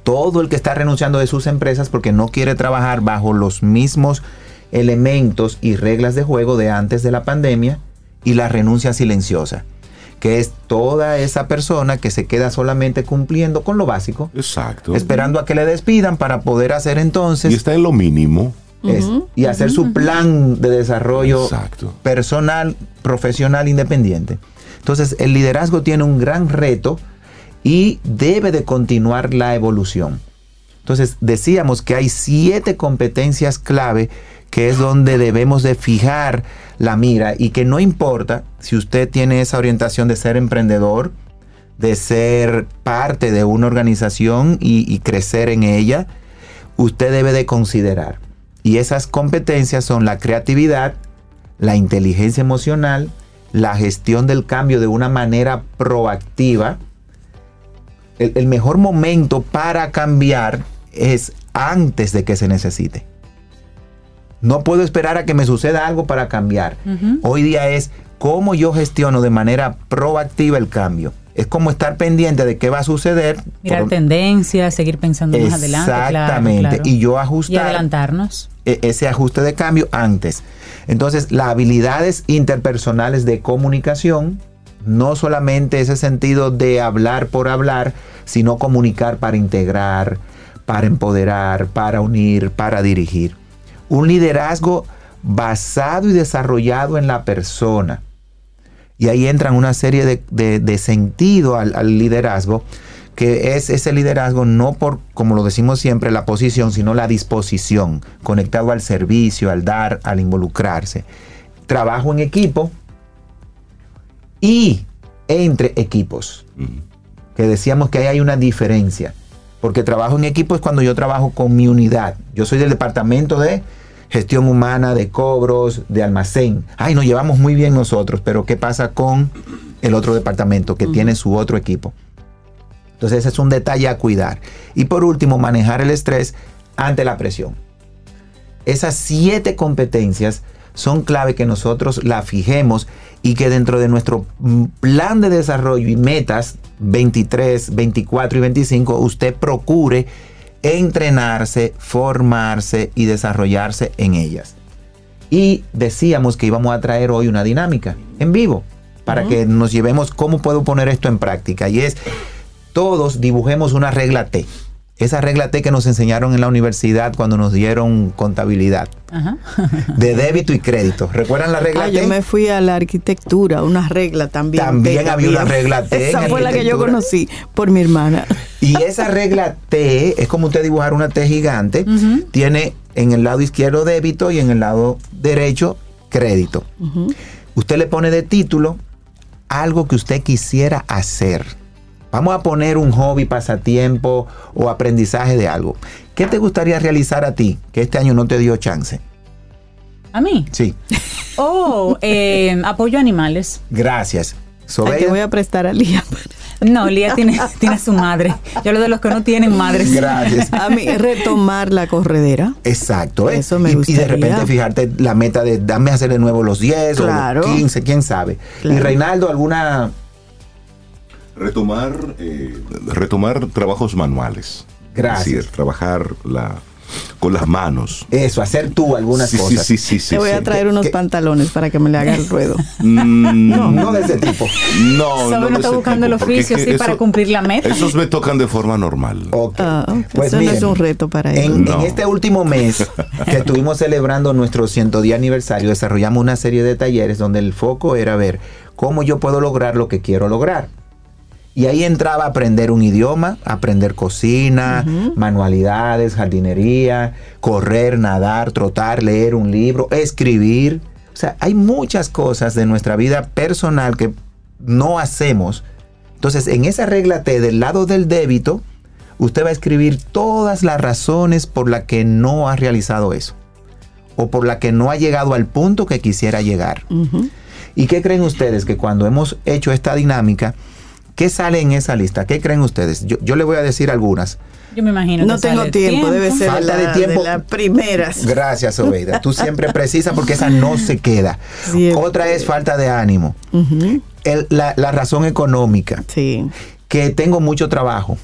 todo el que está renunciando de sus empresas porque no quiere trabajar bajo los mismos elementos y reglas de juego de antes de la pandemia, y la renuncia silenciosa, que es toda esa persona que se queda solamente cumpliendo con lo básico, Exacto. esperando a que le despidan para poder hacer entonces Y está en lo mínimo. Es- y hacer su plan de desarrollo Exacto. personal, profesional, independiente. Entonces, el liderazgo tiene un gran reto y debe de continuar la evolución. Entonces, decíamos que hay siete competencias clave que es donde debemos de fijar la mira y que no importa si usted tiene esa orientación de ser emprendedor, de ser parte de una organización y, y crecer en ella, usted debe de considerar. Y esas competencias son la creatividad, la inteligencia emocional, la gestión del cambio de una manera proactiva. El, el mejor momento para cambiar es antes de que se necesite. No puedo esperar a que me suceda algo para cambiar. Hoy día es cómo yo gestiono de manera proactiva el cambio. Es como estar pendiente de qué va a suceder. Mirar por- tendencias, seguir pensando más adelante. Exactamente. claro. Y yo Y ajustar adelantarnos. e- ese ajuste de cambio antes. Entonces, las habilidades interpersonales de comunicación, no solamente ese sentido de hablar por hablar, sino comunicar para integrar, para empoderar, para unir, para dirigir. Un liderazgo basado y desarrollado en la persona. Y ahí entran una serie de, de- de sentido al, al liderazgo, que es ese liderazgo no por, como lo decimos siempre, la posición, sino la disposición, conectado al servicio, al dar, al involucrarse. Trabajo en equipo y entre equipos, que decíamos que ahí hay una diferencia, porque trabajo en equipo es cuando yo trabajo con mi unidad. Yo soy del departamento de gestión humana, de cobros, de almacén. Ay, nos llevamos muy bien nosotros, pero ¿qué pasa con el otro departamento que tiene su otro equipo? Entonces ese es un detalle a cuidar. Y por último, manejar el estrés ante la presión. Esas siete competencias son clave que nosotros la fijemos y que dentro de nuestro mm, plan de desarrollo y metas 23, 24 y 25 usted procure entrenarse, formarse y desarrollarse en ellas. Y decíamos que íbamos a traer hoy una dinámica en vivo para que nos llevemos cómo puedo poner esto en práctica. Y es, todos dibujemos una regla T. Esa regla T que nos enseñaron en la universidad cuando nos dieron contabilidad. Ajá. De débito y crédito. ¿Recuerdan la regla Ah, T? yo me fui a la arquitectura, una regla también. También T había una regla T Esa en fue la que yo conocí por mi hermana. Y esa regla T es como usted dibujar una T gigante. Tiene en el lado izquierdo débito y en el lado derecho crédito. Usted le pone de título algo que usted quisiera hacer. Vamos a poner un hobby, pasatiempo o aprendizaje de algo. ¿Qué te gustaría realizar a ti que este año no te dio chance? A mí. Sí, Oh, eh, apoyo a animales. gracias. Ay, te voy a prestar a Lía. No, Lía tiene, tiene a su madre. Yo lo de los que no tienen madres. Gracias. A mí, retomar la corredera. Exacto. ¿eh? Eso me y, y de repente fijarte la meta de dame a hacer de nuevo los 10 Claro. o los 15, quién sabe. Claro. Y Reinaldo, ¿alguna Retomar, eh, retomar trabajos manuales. Gracias. Es decir, trabajar la, con las manos. eso, hacer tú algunas sí, cosas? Sí, sí, sí, Te sí, voy sí. a traer unos ¿Qué? pantalones para que me le haga el ruedo. Mm, No, no de ese tipo. No, Sabe, no no de está ese buscando el tipo, porque oficio, es que sí, para cumplir la meta. Esos me tocan de forma normal. Ok. Ah, Pues eso no miren, es un reto para él. En, No. en este último mes que estuvimos celebrando nuestro 110 aniversario, desarrollamos una serie de talleres donde el foco era ver cómo yo puedo lograr lo que quiero lograr. Y ahí entraba a aprender un idioma, aprender cocina, manualidades, jardinería, correr, nadar, trotar, leer un libro, escribir. O sea, hay muchas cosas de nuestra vida personal que no hacemos. Entonces, en esa regla T del lado del débito, usted va a escribir todas las razones por las que no ha realizado eso. O por la que no ha llegado al punto que quisiera llegar. ¿Y qué creen ustedes? Que cuando hemos hecho esta dinámica, ¿Qué sale en esa lista? ¿Qué creen ustedes? Yo, yo le voy a decir algunas. Yo me imagino No que tengo sale tiempo, debe ser de, Falta de tiempo. de las primeras. Gracias, Obeida. Tú siempre precisas porque esa no se queda. Siempre. Otra es falta de ánimo. El- la, la razón económica. Sí. que tengo mucho trabajo,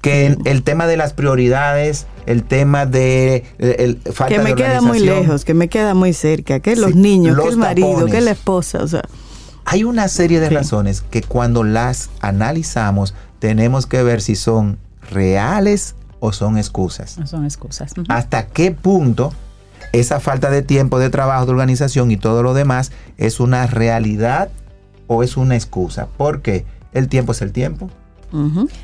que el tema de las prioridades, el tema de el, el- falta Que me de queda muy lejos, que me queda muy cerca, que los niños, que el marido, tapones. que la esposa, o sea, Hay una serie de Sí. razones que cuando las analizamos tenemos que ver si son reales o son excusas. No son excusas. Hasta qué punto esa falta de tiempo, de trabajo, de organización y todo lo demás es una realidad o es una excusa. Porque el tiempo es el tiempo.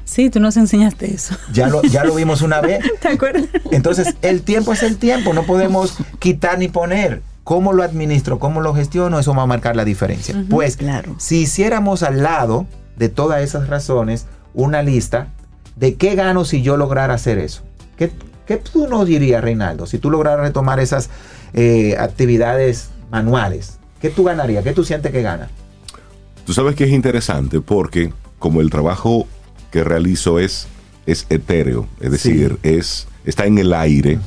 Sí, tú nos enseñaste eso. Ya lo, ya lo vimos una vez. ¿Te acuerdas? Entonces, el tiempo es el tiempo, no podemos quitar ni poner. ¿Cómo lo administro? ¿Cómo lo gestiono? Eso va a marcar la diferencia. Pues, claro. si hiciéramos al lado de todas esas razones una lista de qué gano si yo lograra hacer eso. ¿Qué, qué tú nos dirías, Reinaldo, si tú lograras retomar esas eh, actividades manuales? ¿Qué tú ganarías? ¿Qué tú sientes que gana? Tú sabes que es interesante porque como el trabajo que realizo es, es etéreo, es decir, es, está en el aire,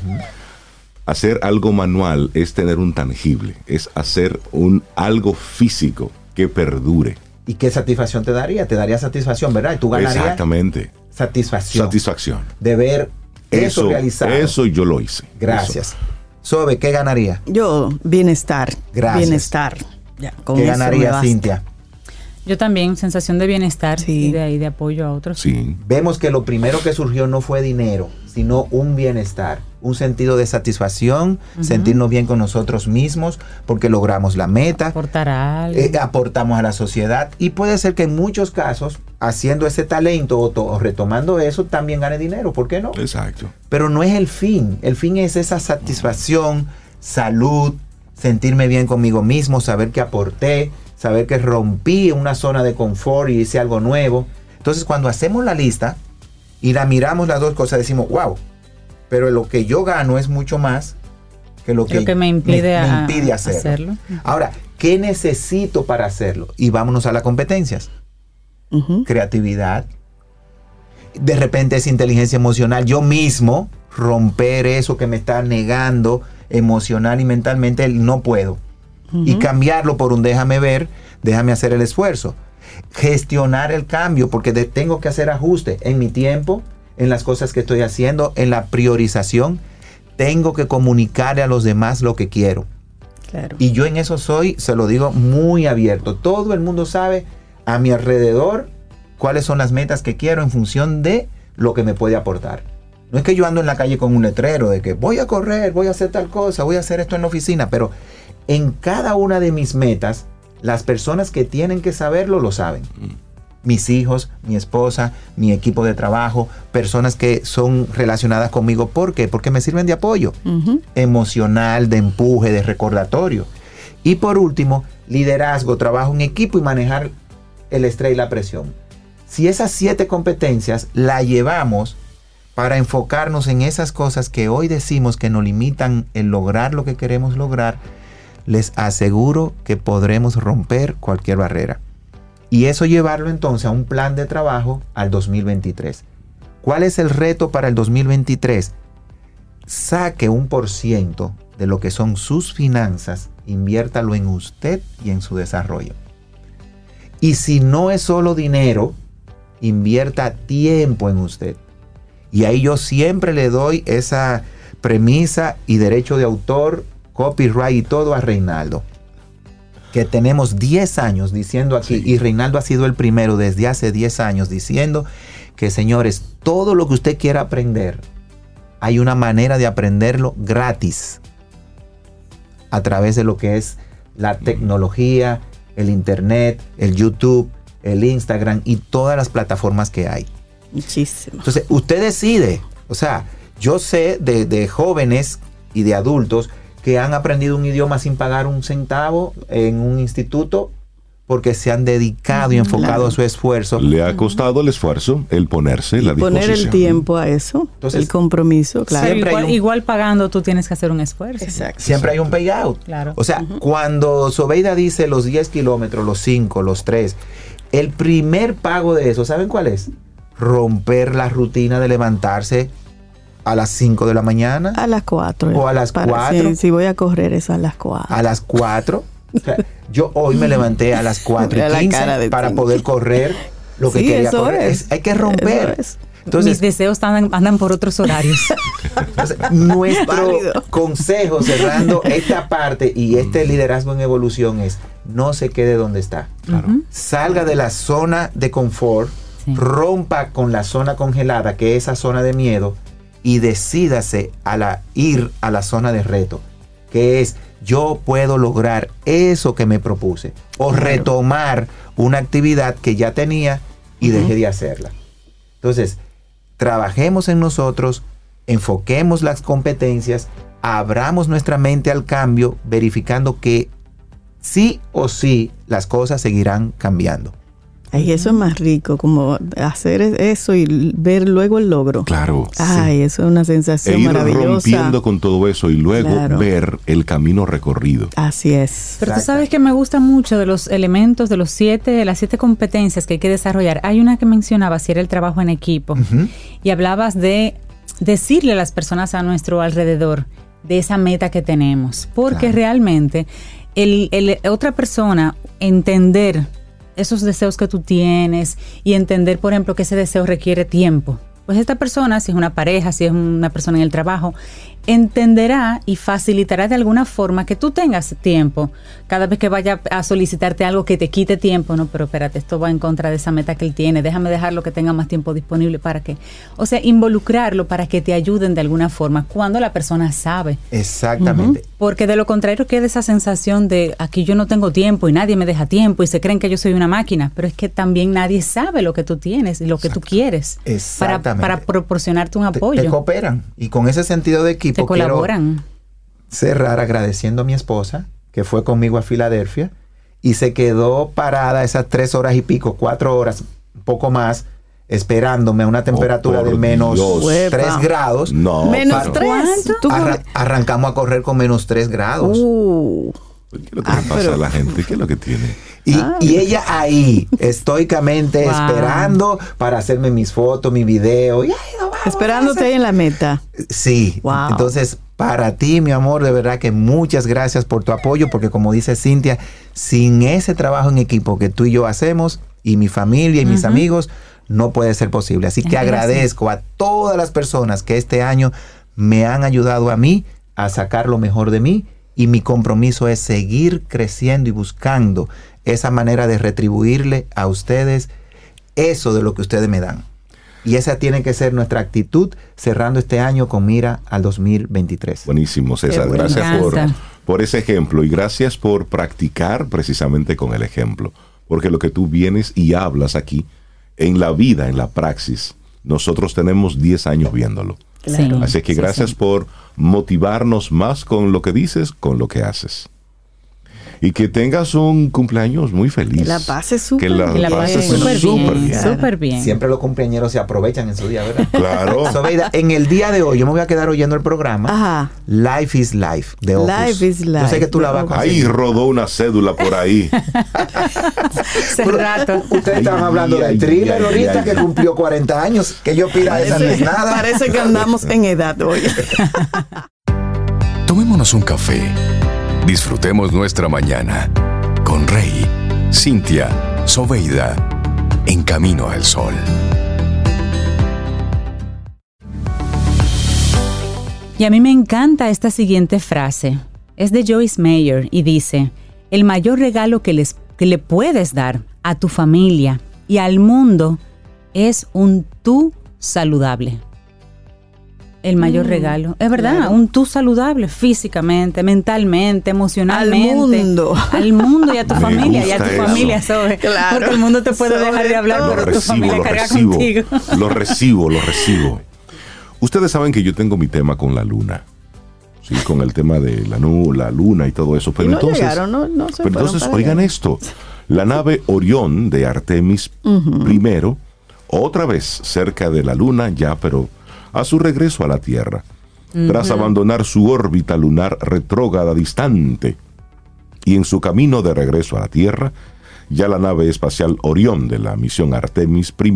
hacer algo manual es tener un tangible, es hacer un algo físico que perdure. ¿Y qué satisfacción te daría? Te daría satisfacción, ¿verdad? Y tú ganarías Exactamente. satisfacción Satisfacción. de ver eso, Eso, realizado. eso yo lo hice. Gracias. Eso. Sobe, ¿qué ganaría? Yo, bienestar. Gracias. Bienestar. Ya, con ¿Qué ganaría. Cintia? Yo también, sensación de bienestar Sí. y de ahí de apoyo a otros. Sí. Vemos que lo primero que surgió no fue dinero, sino un bienestar, un sentido de satisfacción, sentirnos bien con nosotros mismos porque logramos la meta, Aportar algo. eh, aportamos a la sociedad y puede ser que en muchos casos, haciendo ese talento o, to- o retomando eso, también gane dinero, ¿por qué no? Exacto. Pero no es el fin, el fin es esa satisfacción, salud, sentirme bien conmigo mismo, saber que aporté, saber que rompí una zona de confort y hice algo nuevo. Entonces cuando hacemos la lista y la miramos las dos cosas, decimos, wow, pero lo que yo gano es mucho más que lo que, Lo que me impide a- impide hacerlo. hacerlo. Ahora, ¿qué necesito para hacerlo? Y vámonos a las competencias. Creatividad. De repente es inteligencia emocional. Yo mismo romper eso que me está negando emocional y mentalmente, el no puedo. Y cambiarlo por un déjame ver, déjame hacer el esfuerzo. Gestionar el cambio, porque de- tengo que hacer ajuste en mi tiempo, en las cosas que estoy haciendo, en la priorización. Tengo que comunicarle a los demás lo que quiero. Claro. Y yo en eso soy, se lo digo, muy abierto. Todo el mundo sabe a mi alrededor cuáles son las metas que quiero en función de lo que me puede aportar. No es que yo ando en la calle con un letrero de que voy a correr, voy a hacer tal cosa, voy a hacer esto en la oficina, pero en cada una de mis metas, las personas que tienen que saberlo lo saben. Mis hijos, mi esposa, mi equipo de trabajo, personas que son relacionadas conmigo. ¿Por qué? Porque me sirven de apoyo emocional, de empuje, de recordatorio. Y por último, liderazgo, trabajo en equipo y manejar el estrés y la presión. Si esas siete competencias la llevamos para enfocarnos en esas cosas que hoy decimos que nos limitan el lograr lo que queremos lograr, les aseguro que podremos romper cualquier barrera. Y eso llevarlo entonces a un plan de trabajo al 2023. ¿Cuál es el reto para el 2023? saque un por ciento de lo que son sus finanzas, inviértalo en usted y en su desarrollo. Y si no es solo dinero, invierta tiempo en usted. Y ahí yo siempre le doy esa premisa y derecho de autor, copyright y todo a Reinaldo. Que tenemos 10 años diciendo aquí, y Reinaldo ha sido el primero desde hace 10 años diciendo que señores, todo lo que usted quiera aprender, hay una manera de aprenderlo gratis a través de lo que es la tecnología, el internet, el YouTube, el Instagram y todas las plataformas que hay. Muchísimo. Entonces, usted decide. O sea, yo sé de, de jóvenes y de adultos que han aprendido un idioma sin pagar un centavo en un instituto porque se han dedicado y enfocado Claro. su esfuerzo. Le ha costado el esfuerzo el ponerse la Poner disposición. el tiempo a eso, Entonces, el compromiso, claro. Pero siempre hay igual, un- igual pagando tú tienes que hacer un esfuerzo. Exacto. Siempre hay un payout. Claro. O sea, cuando Sobeida dice los 10 kilómetros, los 5, los 3, El primer pago de eso, ¿saben cuál es? Romper la rutina de levantarse a las 5 de la mañana, A las 4. O a las cuatro. Si, si voy a correr es a las 4. a las 4. O sea, yo hoy me levanté a las 4 Mira y la 15 cara de para poder correr lo que Sí, quería eso correr. es. Es- hay que romper. Eso es. Entonces, Mis deseos andan, andan por otros horarios. Entonces, nuestro Válido. consejo cerrando esta parte y este liderazgo en evolución es no se quede donde está. Salga de la zona de confort, Sí. rompa con la zona congelada, que es esa zona de miedo, y decídase a la, ir a la zona de reto, que es yo puedo lograr eso que me propuse, o retomar una actividad que ya tenía y dejé de hacerla. Entonces, trabajemos en nosotros, enfoquemos las competencias, abramos nuestra mente al cambio, verificando que sí o sí las cosas seguirán cambiando. Ay, eso es más rico, como hacer eso y ver luego el logro. Claro. Ay, eso es una E sensación ir maravillosa. rompiendo con todo eso y luego Claro. ver el camino recorrido. Así es. Pero tú sabes que me gusta mucho de los elementos, de los siete, de las siete competencias que hay que desarrollar. Hay una que mencionaba, si era el trabajo en equipo, y hablabas de decirle a las personas a nuestro alrededor de esa meta que tenemos, porque Claro. realmente el, el- otra persona entender esos deseos que tú tienes y entender, por ejemplo, que ese deseo requiere tiempo. Pues esta persona, si es una pareja, si es una persona en el trabajo, entenderá y facilitará de alguna forma que tú tengas tiempo cada vez que vaya a solicitarte algo que te quite tiempo, no, pero espérate, esto va en contra de esa meta que él tiene, déjame dejarlo que tenga más tiempo disponible para que, o sea, involucrarlo para que te ayuden de alguna forma cuando la persona sabe. Exactamente. Porque de lo contrario queda esa sensación de aquí yo no tengo tiempo y nadie me deja tiempo y se creen que yo soy una máquina, pero es que también nadie sabe lo que tú tienes y lo que tú quieres Exactamente. para proporcionarte un Te- apoyo. Te, cooperan. Y con ese sentido de equipo te colaboran. cerrar agradeciendo a mi esposa, que fue conmigo a Filadelfia, y se quedó parada esas tres horas y pico, cuatro horas, un poco más, esperándome a una temperatura Oh, por de menos Dios. tres Uepa. grados. No. Menos pero- tres. ¿Cuánto? Tú Arra- arrancamos a correr con menos tres grados. Uh, ¿Qué es lo que Ah, le pasa pero- a la gente? ¿Qué es lo que tiene? Y, y ella ahí, estoicamente Wow. esperando para hacerme mis fotos, mi video. Y, ay, no, vamos, esperándote ahí en la meta. Sí. Wow. Entonces, para ti, mi amor, de verdad que muchas gracias por tu apoyo, porque como dice Cintia, sin ese trabajo en equipo que tú y yo hacemos, y mi familia y mis amigos, no puede ser posible. Así que agradezco a todas las personas que este año me han ayudado a mí a sacar lo mejor de mí y mi compromiso es seguir creciendo y buscando esa manera de retribuirle a ustedes eso de lo que ustedes me dan. Y esa tiene que ser nuestra actitud cerrando este año con mira al 2023. Buenísimo, César. Gracias por, por ese ejemplo y gracias por practicar precisamente con el ejemplo. Porque lo que tú vienes y hablas aquí, en la vida, en la praxis, nosotros tenemos 10 años viéndolo. Sí. Así que Sí, gracias sí. por motivarnos más con lo que dices, con lo que haces. Y que tengas un cumpleaños muy feliz. Que la pases súper Que la, bien. Que la pases súper súper bien, súper bien. Siempre los cumpleañeros se aprovechan en su día, ¿verdad? Claro. Sobeida, en el día de hoy, yo me voy a quedar oyendo el programa Ajá. Life is Life de Opus. Life is Yo sé Life que tú la vas a. Ahí rodó una cédula por ahí. Hace rato. Ustedes estaban hablando ay, de thriller ahorita que cumplió 40 años. Que yo pida esa no es nada. parece que andamos en edad hoy. Tomémonos un café. Disfrutemos nuestra mañana con Rey, Cintia, Soveida, en camino al sol. Y a mí me encanta esta siguiente frase. Es de Joyce Mayer y dice, el mayor regalo que, les, que le puedes dar a tu familia y al mundo es un tú saludable. El mayor regalo. Es verdad, claro. un tú saludable físicamente, mentalmente, emocionalmente. mundo. Al mundo y a tu Me familia y a tu eso. familia, Zoe. Claro. Porque el mundo te puede dejar de Sobre hablar, pero tu familia lo carga recibo, contigo. lo recibo, lo recibo. Ustedes saben que yo tengo mi tema con la luna. Sí, con el tema de la, nu- la luna y todo eso. Pero no entonces, llegaron, no, no se pero entonces para oigan allá. esto. La nave Orión de Artemis primero, otra vez cerca de la luna, ya, pero a su regreso a la Tierra, tras abandonar su órbita lunar retrógrada distante y en su camino de regreso a la Tierra, ya la nave espacial Orión de la misión Artemis I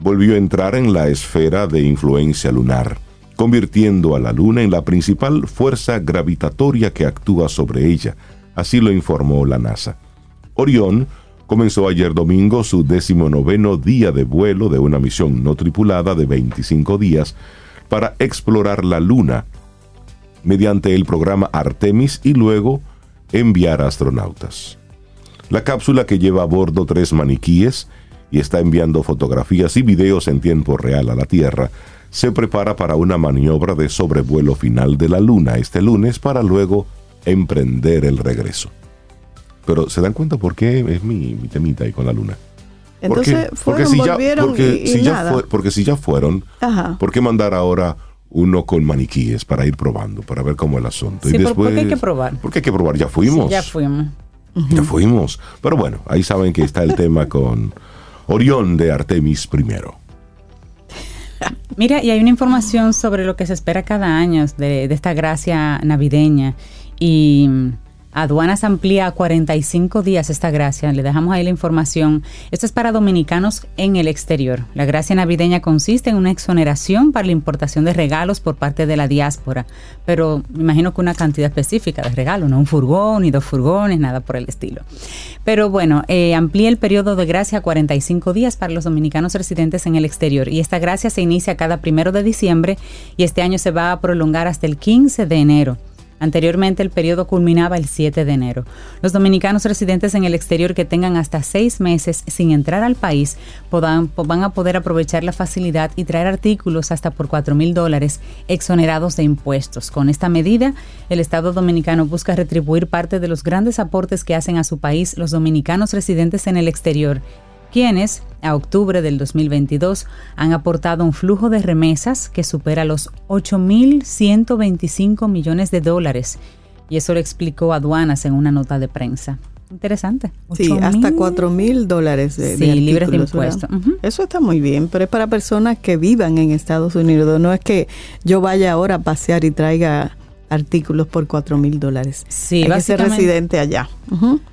volvió a entrar en la esfera de influencia lunar, convirtiendo a la Luna en la principal fuerza gravitatoria que actúa sobre ella, así lo informó la NASA. Orión comenzó ayer domingo su decimonoveno día de vuelo de una misión no tripulada de 25 días para explorar la Luna mediante el programa Artemis y luego enviar astronautas. La cápsula que lleva a bordo tres maniquíes y está enviando fotografías y videos en tiempo real a la Tierra, se prepara para una maniobra de sobrevuelo final de la Luna este lunes para luego emprender el regreso. Pero ¿se dan cuenta por qué es mi, temita ahí con la Luna? Entonces porque, si ya, porque, si ya porque si ya fueron, ¿por qué mandar ahora uno con maniquíes para ir probando, para ver cómo es el asunto? y después, ¿por qué hay que probar? Porque hay que probar, ya fuimos. ya fuimos. Ya fuimos. Pero bueno, ahí saben que está el tema con Orión de Artemis I. Mira, y hay una información sobre lo que se espera cada año de, de esta gracia navideña. Y Aduanas amplía a 45 días esta gracia. Le dejamos ahí la información. Esto es para dominicanos en el exterior. La gracia navideña consiste en una exoneración para la importación de regalos por parte de la diáspora. Pero me imagino que una cantidad específica de regalos, no un furgón ni dos furgones, nada por el estilo. Pero bueno, eh, amplía el periodo de gracia a 45 días para los dominicanos residentes en el exterior. Y esta gracia se inicia cada primero de diciembre y este año se va a prolongar hasta el 15 de enero. Anteriormente el periodo culminaba el 7 de enero. Los dominicanos residentes en el exterior que tengan hasta seis meses sin entrar al país van a poder aprovechar la facilidad y traer artículos hasta por 4 mil dólares exonerados de impuestos. Con esta medida, el Estado dominicano busca retribuir parte de los grandes aportes que hacen a su país los dominicanos residentes en el exterior quienes, a octubre del 2022, han aportado un flujo de remesas que supera los 8.125 millones de dólares. Y eso lo explicó Aduanas en una nota de prensa. Interesante. Sí, hasta 4 mil dólares de, sí, libres de impuestos. Eso está muy bien, pero es para personas que vivan en Estados Unidos. No es que yo vaya ahora a pasear y traiga artículos por 4 mil dólares. Sí, Hay que ser residente allá.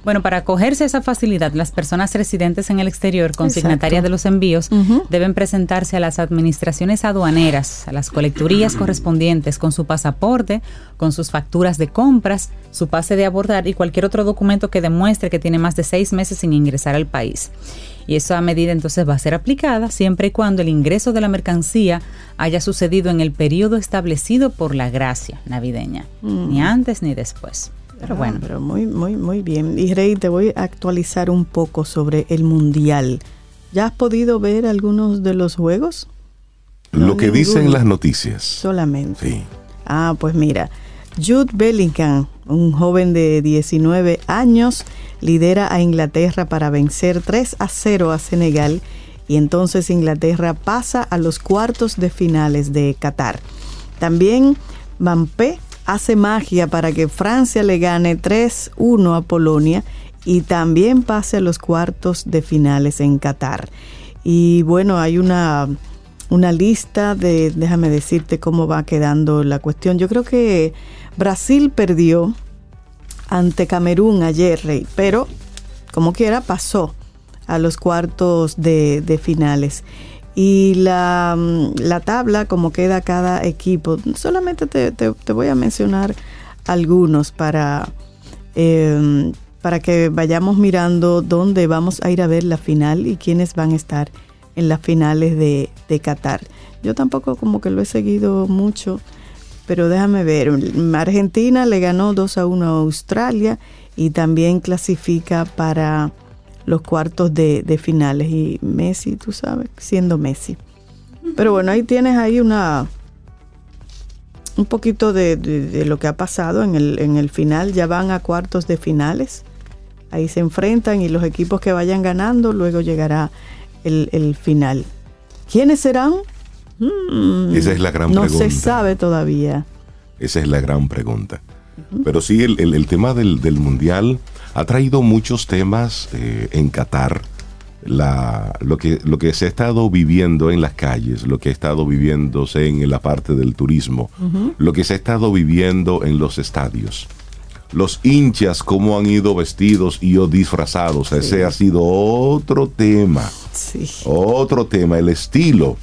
Bueno, para acogerse a esa facilidad, las personas residentes en el exterior, consignatarias de los envíos, deben presentarse a las administraciones aduaneras, a las colecturías correspondientes, con su pasaporte, con sus facturas de compras, su pase de abordar y cualquier otro documento que demuestre que tiene más de seis meses sin ingresar al país y esa medida entonces va a ser aplicada siempre y cuando el ingreso de la mercancía haya sucedido en el periodo establecido por la gracia navideña, mm. ni antes ni después. Pero ah, bueno. Pero muy, muy, muy bien. Y Rey, te voy a actualizar un poco sobre el Mundial. ¿Ya has podido ver algunos de los juegos? Lo que dicen las noticias. Solamente. Sí. Ah, pues mira, Jude Bellingham, un joven de 19 años, lidera a Inglaterra para vencer 3 a 0 a Senegal y entonces Inglaterra pasa a los cuartos de finales de Qatar. También Mampé hace magia para que Francia le gane 3-1 a Polonia y también pase a los cuartos de finales en Qatar. Y bueno, hay una, una lista de, déjame decirte cómo va quedando la cuestión. Yo creo que Brasil perdió ante Camerún ayer, Rey, pero como quiera pasó a los cuartos de, finales. Y la, mm, la, tabla, como queda cada equipo, solamente te, voy a mencionar algunos para, em, para que vayamos mirando dónde vamos a ir a ver la final y quiénes van a estar en las finales de, de Qatar. Yo tampoco como que lo he seguido mucho pero déjame ver, Argentina le ganó 2 a 1 a Australia y también clasifica para los cuartos de, finales. Y Messi, tú sabes, siendo Messi. Pero bueno, ahí tienes ahí una un poquito de, lo que ha pasado en el, en el final. Ya van a cuartos de finales. Ahí se enfrentan y los equipos que vayan ganando, luego llegará el, el final. ¿Quiénes serán? Mm. Esa es la gran pregunta. No se sabe todavía. Esa es la gran pregunta. Pero sí, el, tema del, Mundial ha traído muchos temas eh, en Qatar. La, lo, que, lo que se ha estado viviendo en las calles, lo que ha estado viviéndose en la parte del turismo, lo que se ha estado viviendo en los estadios. Los hinchas, cómo han ido vestidos y o disfrazados. Ese ha sido otro tema. Sí. Otro tema, el estilo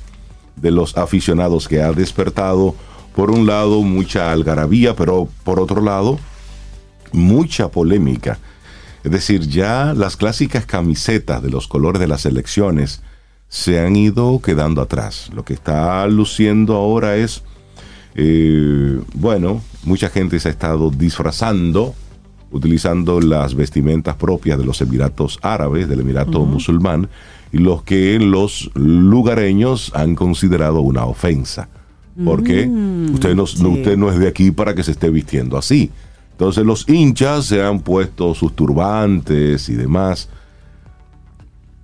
de los aficionados que ha despertado, por un lado, mucha algarabía, pero por otro lado, mucha polémica. Es decir, ya las clásicas camisetas de los colores de las elecciones se han ido quedando atrás. Lo que está luciendo ahora es, eh, bueno, mucha gente se ha estado disfrazando, utilizando las vestimentas propias de los Emiratos Árabes, del Emirato Musulmán, y los que los lugareños han considerado una ofensa. Porque usted, no, usted no es de aquí para que se esté vistiendo así. Entonces los hinchas se han puesto sus turbantes y demás.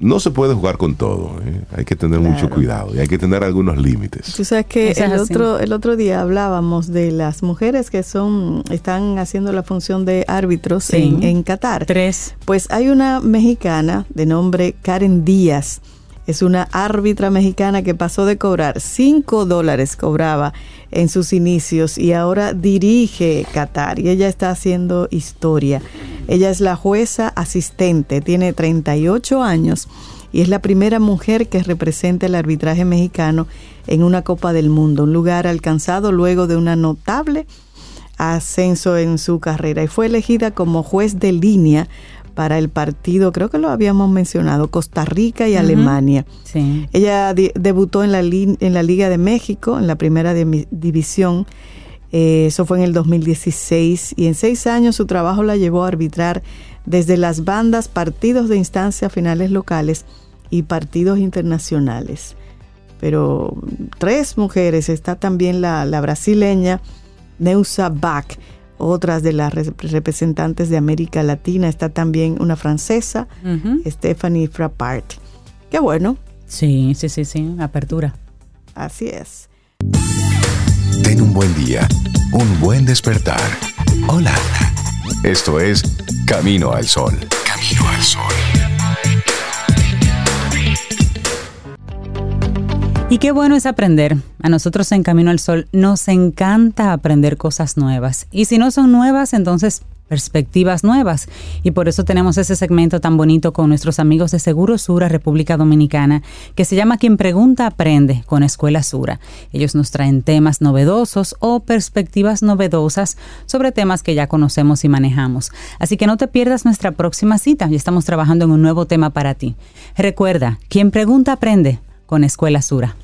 No se puede jugar con todo, ¿eh? hay que tener mucho cuidado y hay que tener algunos límites. Tú sabes que Eso el así. otro, el otro día hablábamos de las mujeres que son, están haciendo la función de árbitros Sí. en, en Qatar. Tres. Pues hay una mexicana de nombre Karen Díaz. Es una árbitra mexicana que pasó de cobrar 5 dólares, cobraba en sus inicios y ahora dirige Qatar y ella está haciendo historia. Ella es la jueza asistente, tiene 38 años y es la primera mujer que representa el arbitraje mexicano en una Copa del Mundo, un lugar alcanzado luego de una notable ascenso en su carrera y fue elegida como juez de línea para el partido, creo que lo habíamos mencionado, Costa Rica y Alemania. Sí. Ella debutó en la, li- en la Liga de México, en la primera división. Eh, eso fue en el 2016 y en seis años su trabajo la llevó a arbitrar desde las bandas, partidos de instancia finales locales y partidos internacionales. Pero tres mujeres, está también la, la brasileña Neusa Bach, otras de las re- representantes de América Latina, está también una francesa. Stephanie Frappart. Qué bueno, Sí, sí, sí, sí. Apertura. así es. Ten un buen día, un buen despertar. Hola. Esto es Camino al Sol. Camino al Sol. Y qué bueno es aprender. A nosotros en Camino al Sol nos encanta aprender cosas nuevas. Y si no son nuevas, entonces perspectivas nuevas. Y por eso tenemos ese segmento tan bonito con nuestros amigos de Seguro Sura, República Dominicana, que se llama Quien Pregunta Aprende con Escuela Sura. Ellos nos traen temas novedosos o perspectivas novedosas sobre temas que ya conocemos y manejamos. Así que no te pierdas nuestra próxima cita. Ya estamos trabajando en un nuevo tema para ti. Recuerda, Quien Pregunta Aprende con Escuela Sura.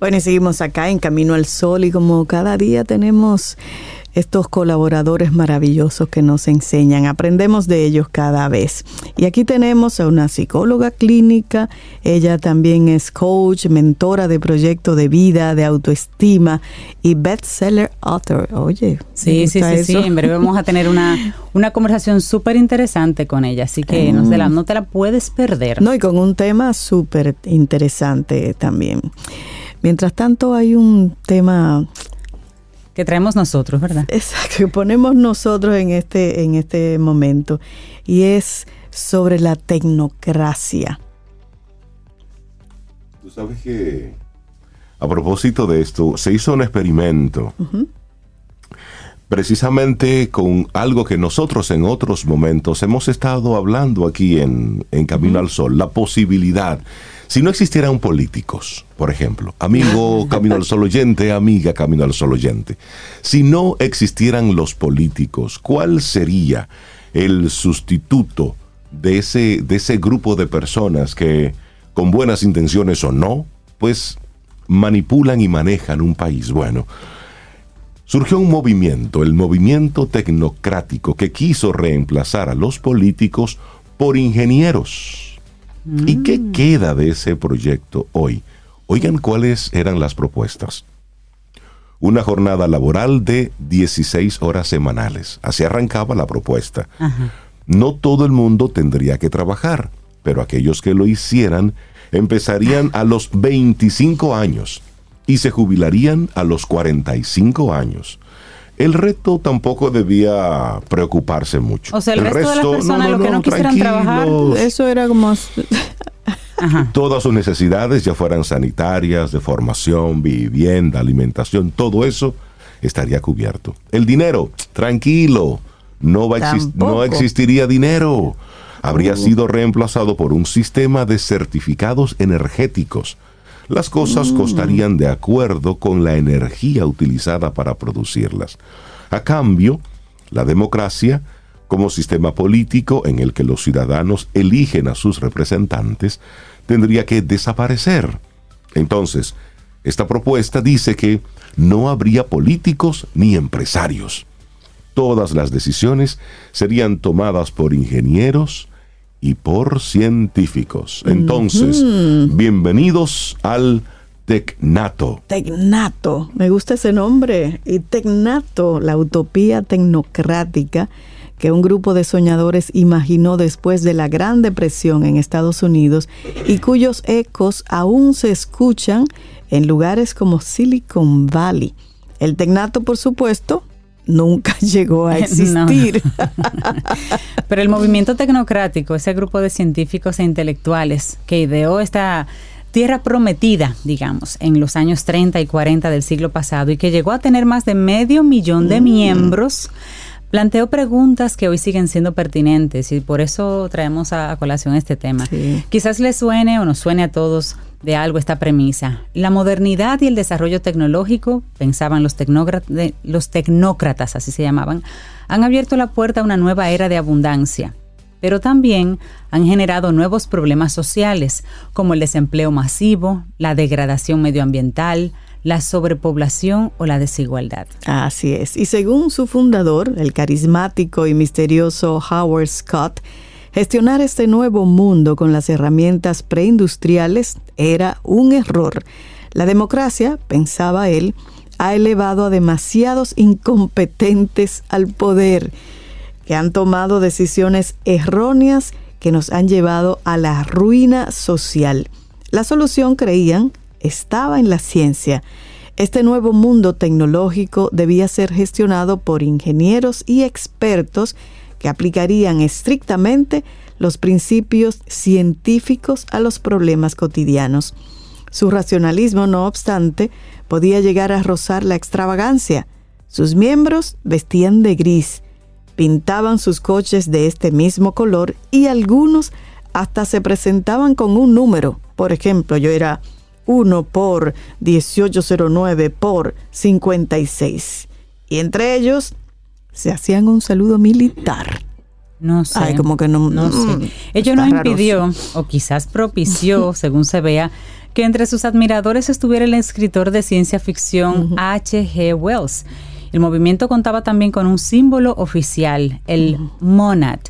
Bueno, y seguimos acá en Camino al Sol y como cada día tenemos estos colaboradores maravillosos que nos enseñan, aprendemos de ellos cada vez. Y aquí tenemos a una psicóloga clínica, ella también es coach, mentora de proyecto de vida, de autoestima y bestseller author. Oye, ¿te Sí, sí, sí, sí. En breve vamos a tener una, una conversación súper interesante con ella, así que no, te la, no te la puedes perder. No, y con un tema súper interesante también. Mientras tanto, hay un tema Que traemos nosotros, ¿verdad? Exacto, que ponemos nosotros en este, en este momento, y es sobre la tecnocracia. Tú sabes que a propósito de esto, se hizo un experimento precisamente con algo que nosotros en otros momentos hemos estado hablando aquí en, en Camino al Sol, la posibilidad, si no existieran políticos, por ejemplo, amigo Camino al Sol oyente, amiga Camino al Sol oyente, si no existieran los políticos, ¿cuál sería el sustituto de ese, de ese grupo de personas que, con buenas intenciones o no, pues manipulan y manejan un país? Bueno, surgió un movimiento, el movimiento tecnocrático, que quiso reemplazar a los políticos por ingenieros. ¿Y qué queda de ese proyecto hoy? Oigan cuáles eran las propuestas. Una jornada laboral de 16 horas semanales. Así arrancaba la propuesta. No todo el mundo tendría que trabajar, pero aquellos que lo hicieran empezarían a los 25 años y se jubilarían a los 45 años. El reto tampoco debía preocuparse mucho. O sea, el resto de las personas, los que no quisieran trabajar. Eso era como... Ajá. Todas sus necesidades, ya fueran sanitarias, de formación, vivienda, alimentación, todo eso estaría cubierto. El dinero, tranquilo, no, va a exist- no existiría dinero. Habría sido reemplazado por un sistema de certificados energéticos. Las cosas costarían de acuerdo con la energía utilizada para producirlas. A cambio, la democracia, como sistema político en el que los ciudadanos eligen a sus representantes, tendría que desaparecer. Entonces, esta propuesta dice que no habría políticos ni empresarios. Todas las decisiones serían tomadas por ingenieros y por científicos. Entonces, bienvenidos al Tecnato. Tecnato, me gusta ese nombre. Y Tecnato, la utopía tecnocrática que un grupo de soñadores imaginó después de la Gran Depresión en Estados Unidos y cuyos ecos aún se escuchan en lugares como Silicon Valley. El Tecnato, por supuesto, nunca llegó a No. existir. Pero el movimiento tecnocrático, ese grupo de científicos e intelectuales que ideó esta tierra prometida, digamos, en los años 30 y 40 del siglo pasado y que llegó a tener más de medio millón Mm. de miembros, planteó preguntas que hoy siguen siendo pertinentes y por eso traemos a, a colación este tema. Sí. Quizás les suene o nos suene a todos de algo esta premisa. La modernidad y el desarrollo tecnológico, pensaban los tecnócratas, así se llamaban, han abierto la puerta a una nueva era de abundancia, pero también han generado nuevos problemas sociales, como el desempleo masivo, la degradación medioambiental, la sobrepoblación o la desigualdad. Así es. Y según su fundador, el carismático y misterioso Howard Scott, gestionar este nuevo mundo con las herramientas preindustriales era un error. La democracia, pensaba él, ha elevado a demasiados incompetentes al poder, que han tomado decisiones erróneas que nos han llevado a la ruina social. La solución, creían, estaba en la ciencia. Este nuevo mundo tecnológico debía ser gestionado por ingenieros y expertos que aplicarían estrictamente los principios científicos a los problemas cotidianos. Su racionalismo, no obstante, podía llegar a rozar la extravagancia. Sus miembros vestían de gris, pintaban sus coches de este mismo color y algunos hasta se presentaban con un número. Por ejemplo, yo era 1 por 1809 por 56. Y entre ellos se hacían un saludo militar. No sé. Ay, como que no- No mm, sé. Ello no impidió, o quizás propició, según se vea, que entre sus admiradores estuviera el escritor de ciencia ficción H.G. Wells. El movimiento contaba también con un símbolo oficial, el Monad,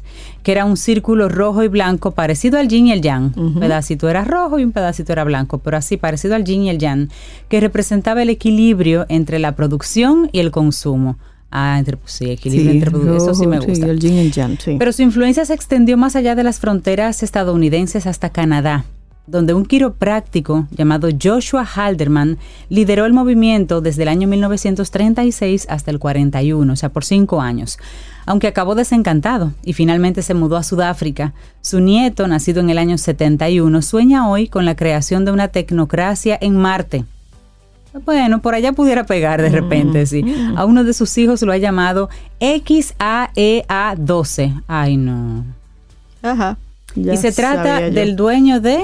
que era un círculo rojo y blanco parecido al yin y el yang. Un pedacito era rojo y un pedacito era blanco, pero así parecido al yin y el yang, que representaba el equilibrio entre la producción y el consumo. Ah, entre, pues sí, equilibrio entre produ- Eso sí me rojo, gusta. el yin y el yang, sí. Pero su influencia se extendió más allá de las fronteras estadounidenses hasta Canadá, donde un quiropráctico llamado Joshua Halderman lideró el movimiento desde el año 1936 hasta el 41, o sea, por cinco años. Aunque acabó desencantado y finalmente se mudó a Sudáfrica, su nieto, nacido en el año 71, sueña hoy con la creación de una tecnocracia en Marte. Bueno, por allá pudiera pegar de repente, sí. A uno de sus hijos lo ha llamado XAEA12. Ay, no. Ajá. ya y se trata del dueño de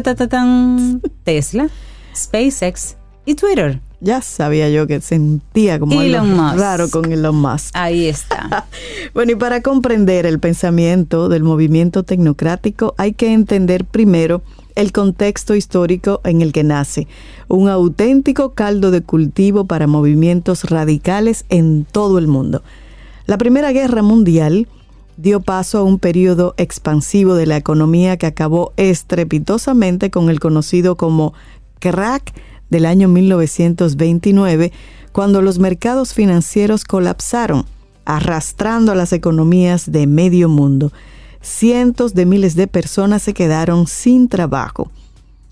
Tesla, SpaceX y Twitter. Ya sabía yo que sentía como Elon algo Musk. raro con Elon Musk. Ahí está. Bueno, y para comprender el pensamiento del movimiento tecnocrático hay que entender primero el contexto histórico en el que nace, un auténtico caldo de cultivo para movimientos radicales en todo el mundo. La Primera Guerra Mundial dio paso a un periodo expansivo de la economía que acabó estrepitosamente con el conocido como crack del año 1929, cuando los mercados financieros colapsaron, arrastrando a las economías de medio mundo. Cientos de miles de personas se quedaron sin trabajo.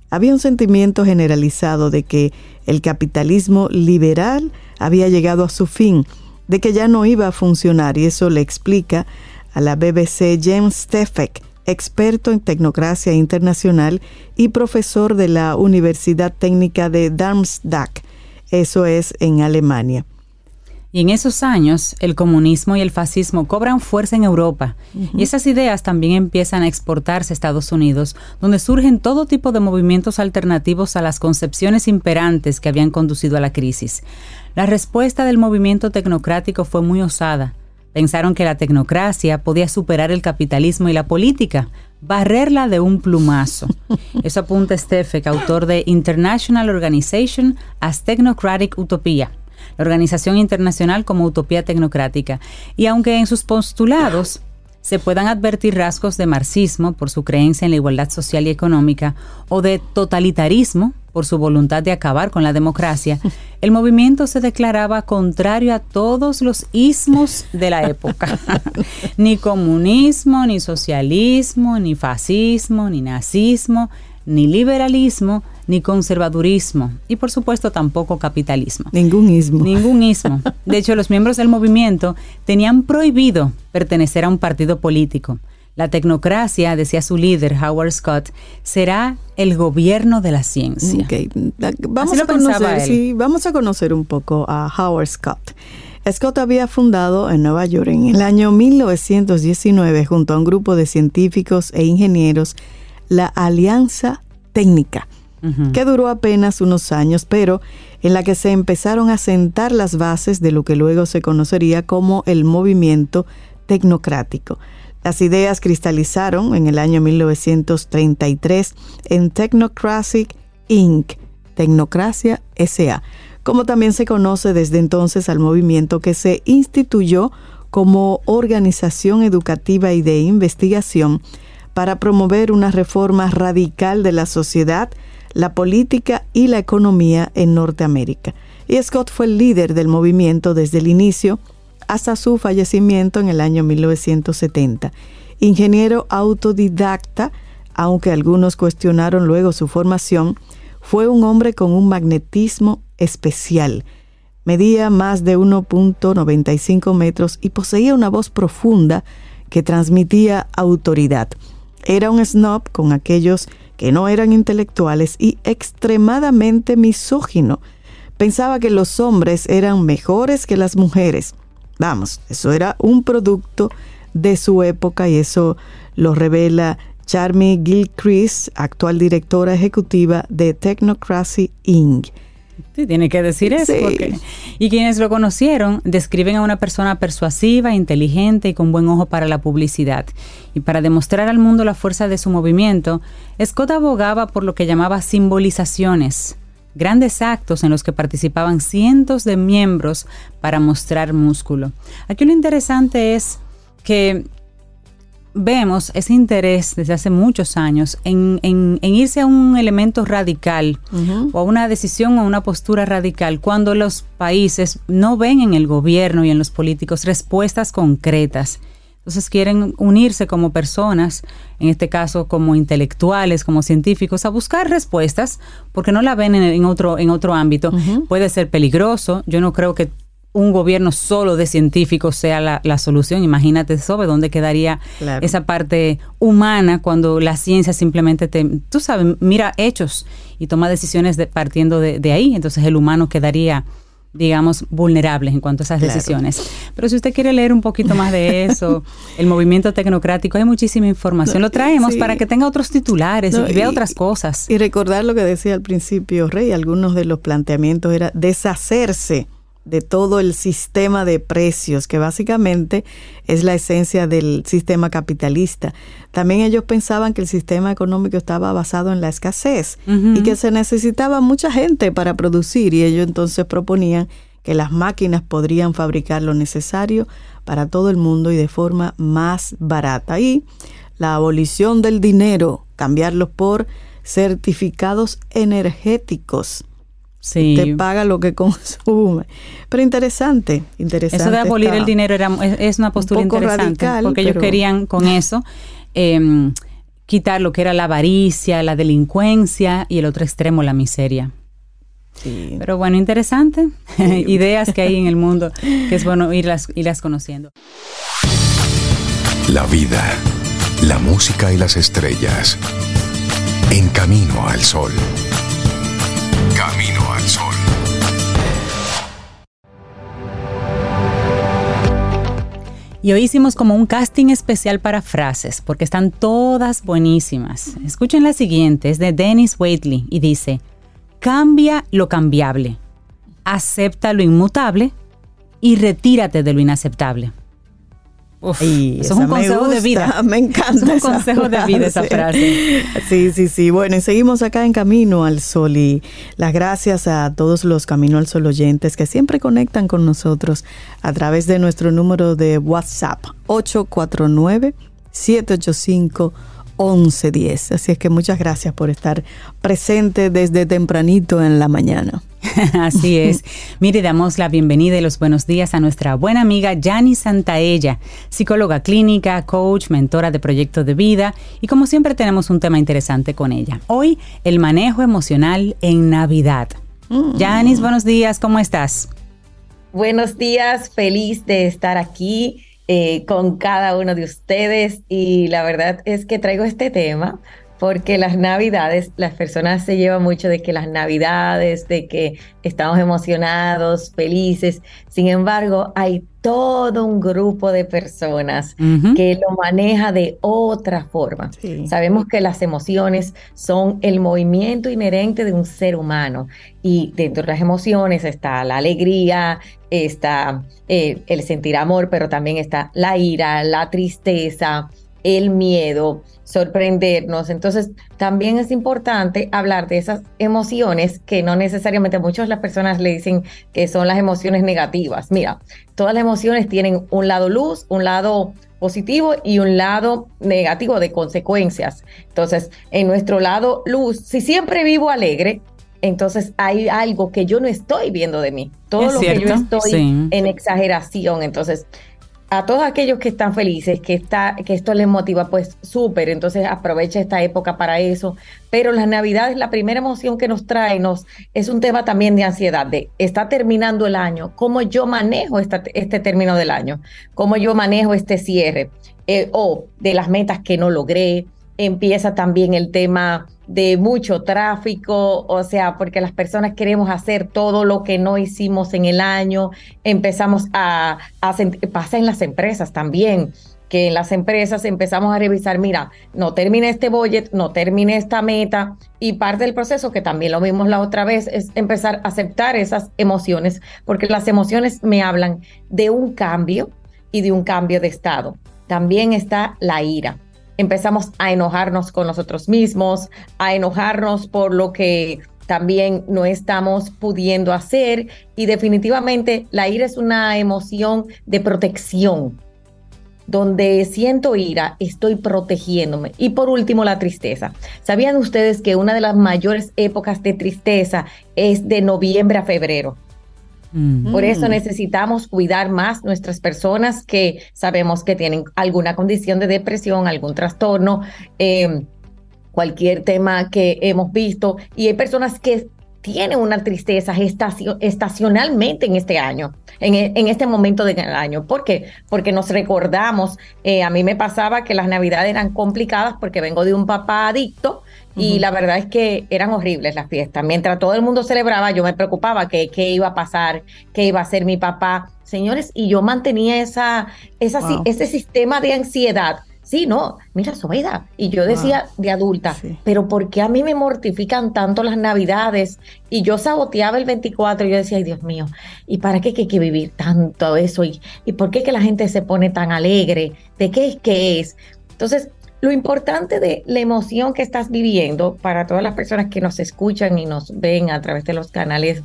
Había un sentimiento generalizado de que el capitalismo liberal había llegado a su fin, de que ya no iba a funcionar, y eso le explica a la BBC James Steffek, experto en tecnocracia internacional y profesor de la Universidad Técnica de Darmstadt, eso es en Alemania. Y en esos años, el comunismo y el fascismo cobran fuerza en Europa. Y esas ideas también empiezan a exportarse a Estados Unidos, donde surgen todo tipo de movimientos alternativos a las concepciones imperantes que habían conducido a la crisis. La respuesta del movimiento tecnocrático fue muy osada. Pensaron que la tecnocracia podía superar el capitalismo y la política, barrerla de un plumazo. Eso apunta Stefek, autor de International Organization as Technocratic Utopia la Organización Internacional como Utopía Tecnocrática. Y aunque en sus postulados se puedan advertir rasgos de marxismo por su creencia en la igualdad social y económica o de totalitarismo por su voluntad de acabar con la democracia, el movimiento se declaraba contrario a todos los ismos de la época. ni comunismo, ni socialismo, ni fascismo, ni nazismo, ni liberalismo, ni conservadurismo y por supuesto tampoco capitalismo. Ningún ismo. Ningún ismo. De hecho, los miembros del movimiento tenían prohibido pertenecer a un partido político. La tecnocracia, decía su líder, Howard Scott, será el gobierno de la ciencia. Vamos, a conocer, vamos a conocer un poco a Howard Scott. Scott había fundado en Nueva York en el año 1919 junto a un grupo de científicos e ingenieros la Alianza Técnica que duró apenas unos años, pero en la que se empezaron a sentar las bases de lo que luego se conocería como el movimiento tecnocrático. Las ideas cristalizaron en el año 1933 en Technocracy Inc., Tecnocracia SA, como también se conoce desde entonces al movimiento que se instituyó como organización educativa y de investigación para promover una reforma radical de la sociedad la política y la economía en Norteamérica. Y Scott fue el líder del movimiento desde el inicio hasta su fallecimiento en el año 1970. Ingeniero autodidacta, aunque algunos cuestionaron luego su formación, fue un hombre con un magnetismo especial. Medía más de 1.95 metros y poseía una voz profunda que transmitía autoridad. Era un snob con aquellos que no eran intelectuales y extremadamente misógino. Pensaba que los hombres eran mejores que las mujeres. Vamos, eso era un producto de su época y eso lo revela Charmy Gilchrist, actual directora ejecutiva de Technocracy Inc. Sí, tiene que decir eso. y quienes lo conocieron describen a una persona persuasiva, inteligente y con buen ojo para la publicidad. Y para demostrar al mundo la fuerza de su movimiento, Scott abogaba por lo que llamaba simbolizaciones, grandes actos en los que participaban cientos de miembros para mostrar músculo. Aquí lo interesante es que vemos ese interés desde hace muchos años en, irse a un elemento radical o a una decisión o una postura radical cuando los países no ven en el gobierno y en los políticos respuestas concretas. Entonces quieren unirse como personas, en este caso como intelectuales, como científicos, a buscar respuestas porque no la ven en, otro, en otro ámbito. Puede ser peligroso. Yo no creo que un gobierno solo de científicos sea la, solución. Imagínate, sobre dónde quedaría esa parte humana cuando la ciencia simplemente te, tú sabes, mira hechos y toma decisiones partiendo de, ahí. Entonces el humano quedaría digamos, vulnerable en cuanto a esas decisiones. Pero si usted quiere leer un poquito más de eso, el movimiento tecnocrático, hay muchísima información. Lo traemos para que tenga otros titulares y vea otras cosas. Y recordar lo que decía al principio Rey, algunos de los planteamientos era deshacerse de todo el sistema de precios, que básicamente es la esencia del sistema capitalista. También ellos pensaban que el sistema económico estaba basado en la escasez y que se necesitaba mucha gente para producir y ellos entonces proponían que las máquinas podrían fabricar lo necesario para todo el mundo y de forma más barata. Y la abolición del dinero, cambiarlos por certificados energéticos Sí. Te paga lo que consume. Pero interesante, interesante. Eso de abolir el dinero era, es, una postura interesante. porque ellos querían con eso em, quitar lo que era la avaricia, la delincuencia y el otro extremo, la miseria. Pero bueno, interesante. Ideas que hay en el mundo que es bueno irlas, irlas conociendo. La vida, la música y las estrellas. En. Camino al sol. Y hoy hicimos como un casting especial para frases, porque están todas buenísimas. Escuchen la siguiente, es de Dennis Waitley y dice, cambia lo cambiable, acepta lo inmutable y retírate de lo inaceptable. Uf, eso es un consejo de vida. Me encanta. Es un consejo de vida esa frase. Sí, sí, sí. Bueno, y seguimos acá en Camino al Sol y las gracias a todos los Camino al Sol oyentes que siempre conectan con nosotros a través de nuestro número de WhatsApp 849 785 1110. Así es que muchas gracias por estar presente desde tempranito en la mañana. Así es. Mire, damos la bienvenida y los buenos días a nuestra buena amiga Yani Santaella, psicóloga clínica, coach, mentora de proyectos de vida y como siempre tenemos un tema interesante con ella. Hoy, el manejo emocional en Navidad. Mm. Yanis, buenos días, ¿cómo estás? Buenos días, feliz de estar aquí eh, con cada uno de ustedes y la verdad es que traigo este tema porque las navidades, las personas se llevan mucho de que las navidades, de que estamos emocionados, felices. Sin embargo, hay todo un grupo de personas que lo maneja de otra forma. Sabemos que las emociones son el movimiento inherente de un ser humano y dentro de las emociones está la alegría, está eh, el sentir amor, pero también está la ira, la tristeza, el miedo, sorprendernos. Entonces, también es importante hablar de esas emociones que no necesariamente muchas las personas le dicen que son las emociones negativas. Mira, todas las emociones tienen un lado luz, un lado positivo y un lado negativo de consecuencias. Entonces, en nuestro lado luz, si siempre vivo alegre, entonces hay algo que yo no estoy viendo de mí. Todo lo que yo estoy en exageración. Entonces, a todos aquellos que están felices, que, está, que esto les motiva, pues súper, entonces aprovecha esta época para eso. Pero las navidades, la primera emoción que nos trae nos, es un tema también de ansiedad, de está terminando el año, cómo yo manejo este término del año, cómo yo manejo este cierre, eh, o de las metas que no logré. Empieza también el tema de mucho tráfico, o sea, porque las personas queremos hacer todo lo que no hicimos en el año, empezamos a, a pasa en las empresas también, que en las empresas empezamos a revisar, mira, no termine este budget, no termine esta meta, y parte del proceso, que también lo vimos la otra vez, es empezar a aceptar esas emociones, porque las emociones me hablan de un cambio y de un cambio de estado. También está la ira empezamos a enojarnos con nosotros mismos, a enojarnos por lo que también no estamos pudiendo hacer y definitivamente la ira es una emoción de protección. Donde siento ira, estoy protegiéndome. Y por último, la tristeza. ¿Sabían ustedes que una de las mayores épocas de tristeza es de noviembre a febrero? Por eso mm. necesitamos cuidar más nuestras personas que sabemos que tienen alguna condición de depresión, algún trastorno, em, cualquier tema que hemos visto. Y hay personas que tienen una tristeza estacionalmente en este año, en, e, en, este momento del año. ¿Por qué? Porque nos recordamos, eh, a mí me pasaba que las navidades eran complicadas porque vengo de un papá adicto y la verdad es que eran horribles las fiestas. Mientras todo el mundo celebraba, yo me preocupaba que qué iba a pasar, qué iba a hacer mi papá. Señores, y yo mantenía esa, esa ese sistema de ansiedad. Sí, no, mira, Sobeida. Y yo decía de adulta, pero ¿por qué a mí me mortifican tanto las navidades? Y yo saboteaba el 24 y yo decía, ay Dios mío, ¿y para qué hay que vivir tanto eso? ¿Y, ¿Y por qué que la gente se pone tan alegre? ¿De qué es que es? Entonces, lo importante de la emoción que estás viviendo para todas las personas que nos escuchan y nos ven a través de los canales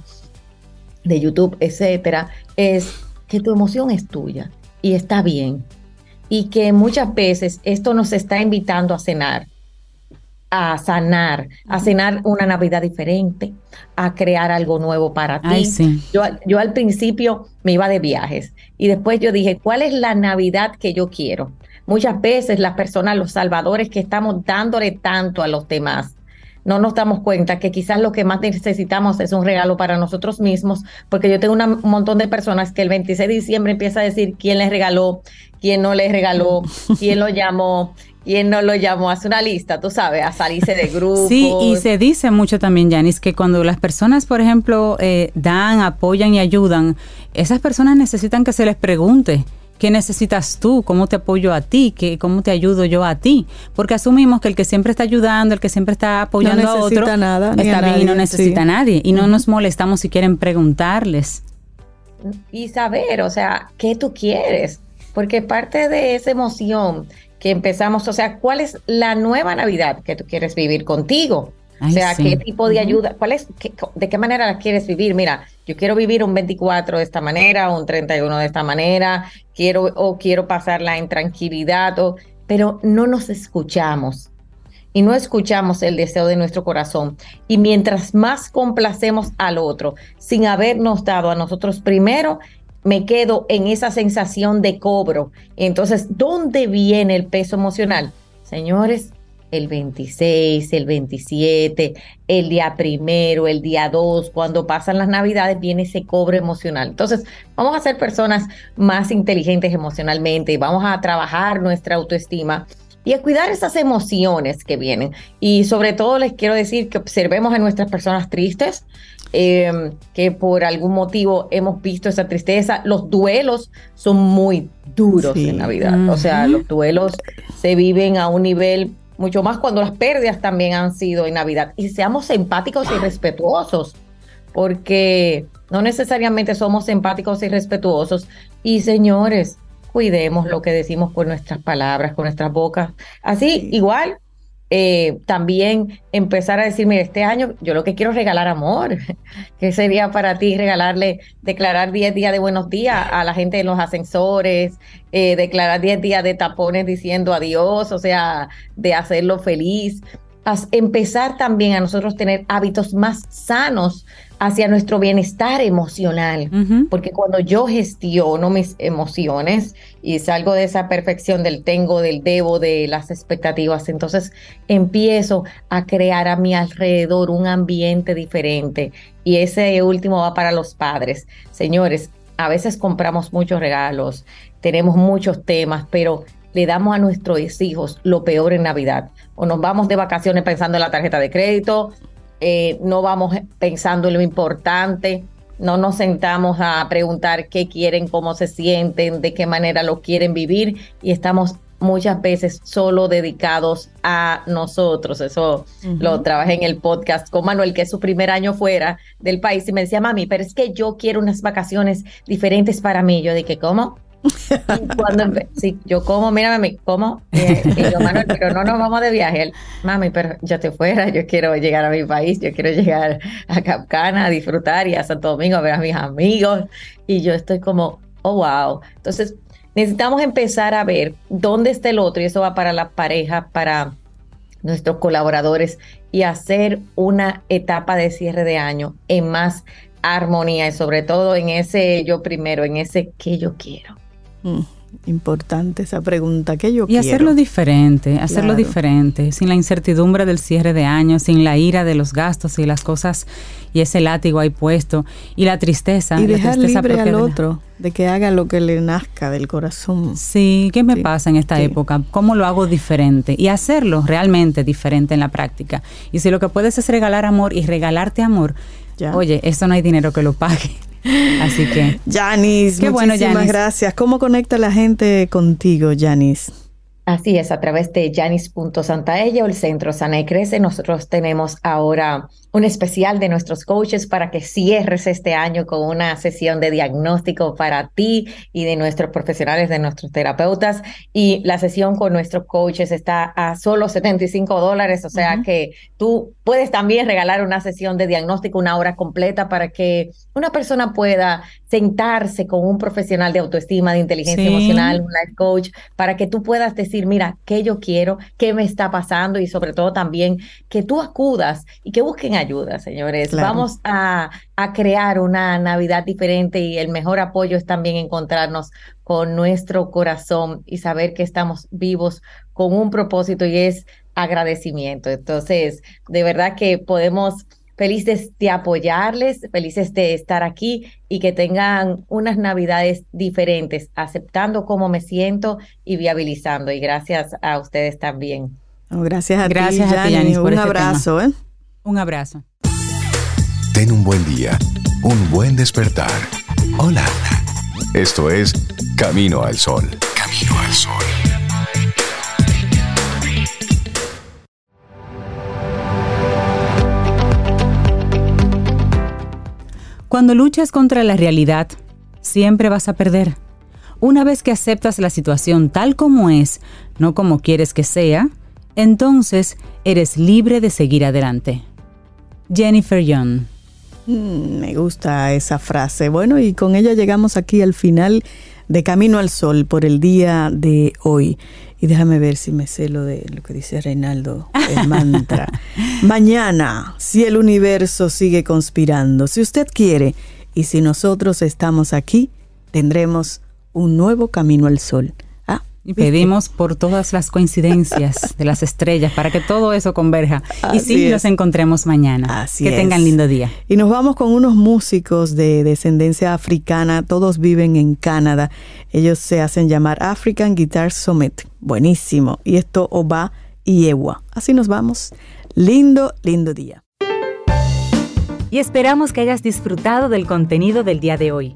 de YouTube, etcétera, es que tu emoción es tuya y está bien. Y que muchas veces esto nos está invitando a cenar, a sanar, a cenar una Navidad diferente, a crear algo nuevo para ti. yo, yo al principio me iba de viajes y después yo dije, ¿cuál es la Navidad que yo quiero? Muchas veces las personas, los salvadores que estamos dándole tanto a los demás, no nos damos cuenta que quizás lo que más necesitamos es un regalo para nosotros mismos, porque yo tengo un montón de personas que el 26 de diciembre empieza a decir quién les regaló, quién no les regaló, quién lo llamó, quién no lo llamó, hace una lista, tú sabes, a salirse de grupo. Sí, y se dice mucho también, Janis, que cuando las personas, por ejemplo, eh, dan, apoyan y ayudan, esas personas necesitan que se les pregunte ¿Qué necesitas tú? ¿Cómo te apoyo a ti? ¿Qué, ¿Cómo te ayudo yo a ti? Porque asumimos que el que siempre está ayudando, el que siempre está apoyando a otro, nada, está bien y no necesita a nadie. Y no nos molestamos si quieren preguntarles. Y saber, o sea, ¿qué tú quieres? Porque parte de esa emoción que empezamos, o sea, ¿cuál es la nueva Navidad que tú quieres vivir contigo? O sea, ¿qué tipo de ayuda? ¿Cuál es? ¿De qué manera la quieres vivir? Mira, yo quiero vivir un 24 de esta manera, un 31 de esta manera, quiero o quiero pasarla en tranquilidad, pero no nos escuchamos y no escuchamos el deseo de nuestro corazón. Y mientras más complacemos al otro sin habernos dado a nosotros primero, me quedo en esa sensación de cobro. Entonces, ¿dónde viene el peso emocional? Señores, el 26, el 27, el día primero, el día 2, cuando pasan las navidades viene ese cobro emocional. Entonces, vamos a ser personas más inteligentes emocionalmente y vamos a trabajar nuestra autoestima y a cuidar esas emociones que vienen. Y sobre todo les quiero decir que observemos a nuestras personas tristes, em, que por algún motivo hemos visto esa tristeza. Los duelos son muy duros en Navidad. O sea, los duelos se viven a un nivel mucho más cuando las pérdidas también han sido en Navidad. Y seamos empáticos y respetuosos, porque no necesariamente somos empáticos y respetuosos. Y señores, cuidemos lo que decimos con nuestras palabras, con nuestras bocas. Así, igual, eh, también empezar a decir, mire, este año yo lo que quiero es regalar amor. ¿Qué sería para ti regalarle, declarar 10 días de buenos días a la gente en los ascensores, eh, declarar 10 días de tapones diciendo adiós, o sea, de hacerlo feliz? empezar también a nosotros tener hábitos más sanos hacia nuestro bienestar emocional, porque cuando yo gestiono mis emociones y salgo de esa perfección del tengo, del debo, de las expectativas, entonces empiezo a crear a mi alrededor un ambiente diferente y ese último va para los padres. Señores, a veces compramos muchos regalos, tenemos muchos temas, pero le damos a nuestros hijos lo peor en Navidad. O nos vamos de vacaciones pensando en la tarjeta de crédito, eh, no vamos pensando en lo importante, no nos sentamos a preguntar qué quieren, cómo se sienten, de qué manera lo quieren vivir y estamos muchas veces solo dedicados a nosotros. Eso lo trabajé en el podcast con Manuel, que es su primer año fuera del país y me decía, mami, pero es que yo quiero unas vacaciones diferentes para mí. Yo dije, ¿cómo? Cuando sí, yo como, mírame, como, y, yo, Manuel, pero no nos vamos de viaje. Mami, pero ya te fuera, yo quiero llegar a mi país, yo quiero llegar a Capcana a disfrutar y a Santo Domingo a ver a mis amigos. Y yo estoy como, oh, wow. Entonces, necesitamos empezar a ver dónde está el otro, y eso va para la pareja, para nuestros colaboradores, y hacer una etapa de cierre de año en más armonía y sobre todo en ese yo primero, en ese que yo quiero. Mm, importante esa pregunta que yo y hacerlo diferente, hacerlo diferente, sin la incertidumbre del cierre de año, sin la ira de los gastos y las cosas y ese látigo ahí puesto y la tristeza. Y dejar tristeza libre al otro de que haga lo que le nazca del corazón. Sí, ¿qué me pasa en esta época? ¿Cómo lo hago diferente? Y hacerlo realmente diferente en la práctica. Y si lo que puedes es regalar amor y regalarte amor, oye, eso no hay dinero que lo pague. Así que. Janis, muchísimas gracias. ¿Cómo conecta la gente contigo, Janis? Así es, a través de janis.santaella o el Centro Sana y Crece, nosotros tenemos ahora un especial de nuestros coaches para que cierres este año con una sesión de diagnóstico para ti y de nuestros profesionales, de nuestros terapeutas. Y la sesión con nuestros coaches está a solo 75 dólares, o sea que tú puedes también regalar una sesión de diagnóstico, una hora completa para que una persona pueda sentarse con un profesional de autoestima, de inteligencia emocional, un life coach, para que tú puedas decir, mira, qué yo quiero, qué me está pasando y sobre todo también que tú acudas y que busquen ayuda, señores. Vamos a, a crear una Navidad diferente y el mejor apoyo es también encontrarnos con nuestro corazón y saber que estamos vivos con un propósito y es agradecimiento. Entonces, de verdad que podemos felices de apoyarles, felices de estar aquí y que tengan unas navidades diferentes, aceptando cómo me siento y viabilizando. Y gracias a ustedes también. gracias a gracias ti, a ti, Un este abrazo, ¿eh? Un abrazo. Ten un buen día, un buen despertar. Hola. Esto es Camino al Sol. Camino al Sol. Cuando luchas contra la realidad, siempre vas a perder. Una vez que aceptas la situación tal como es, no como quieres que sea, entonces eres libre de seguir adelante. Jennifer Young. Mm, me gusta esa frase. Bueno, y con ella llegamos aquí al final de Camino al Sol por el día de hoy. Y déjame ver si me sé lo de lo que dice Reinaldo, el mantra. Mañana, si el universo sigue conspirando, si usted quiere y si nosotros estamos aquí, tendremos un nuevo camino al sol. Y pedimos por todas las coincidencias de las estrellas para que todo eso converja. y sí, nos encontremos mañana. Así que tengan lindo día. Y nos vamos con unos músicos de descendencia africana. Todos viven en Canadá. Ellos se hacen llamar African Guitar Summit. Buenísimo. Y esto Oba y Ewa. Así nos vamos. Lindo, lindo día. Y esperamos que hayas disfrutado del contenido del día de hoy.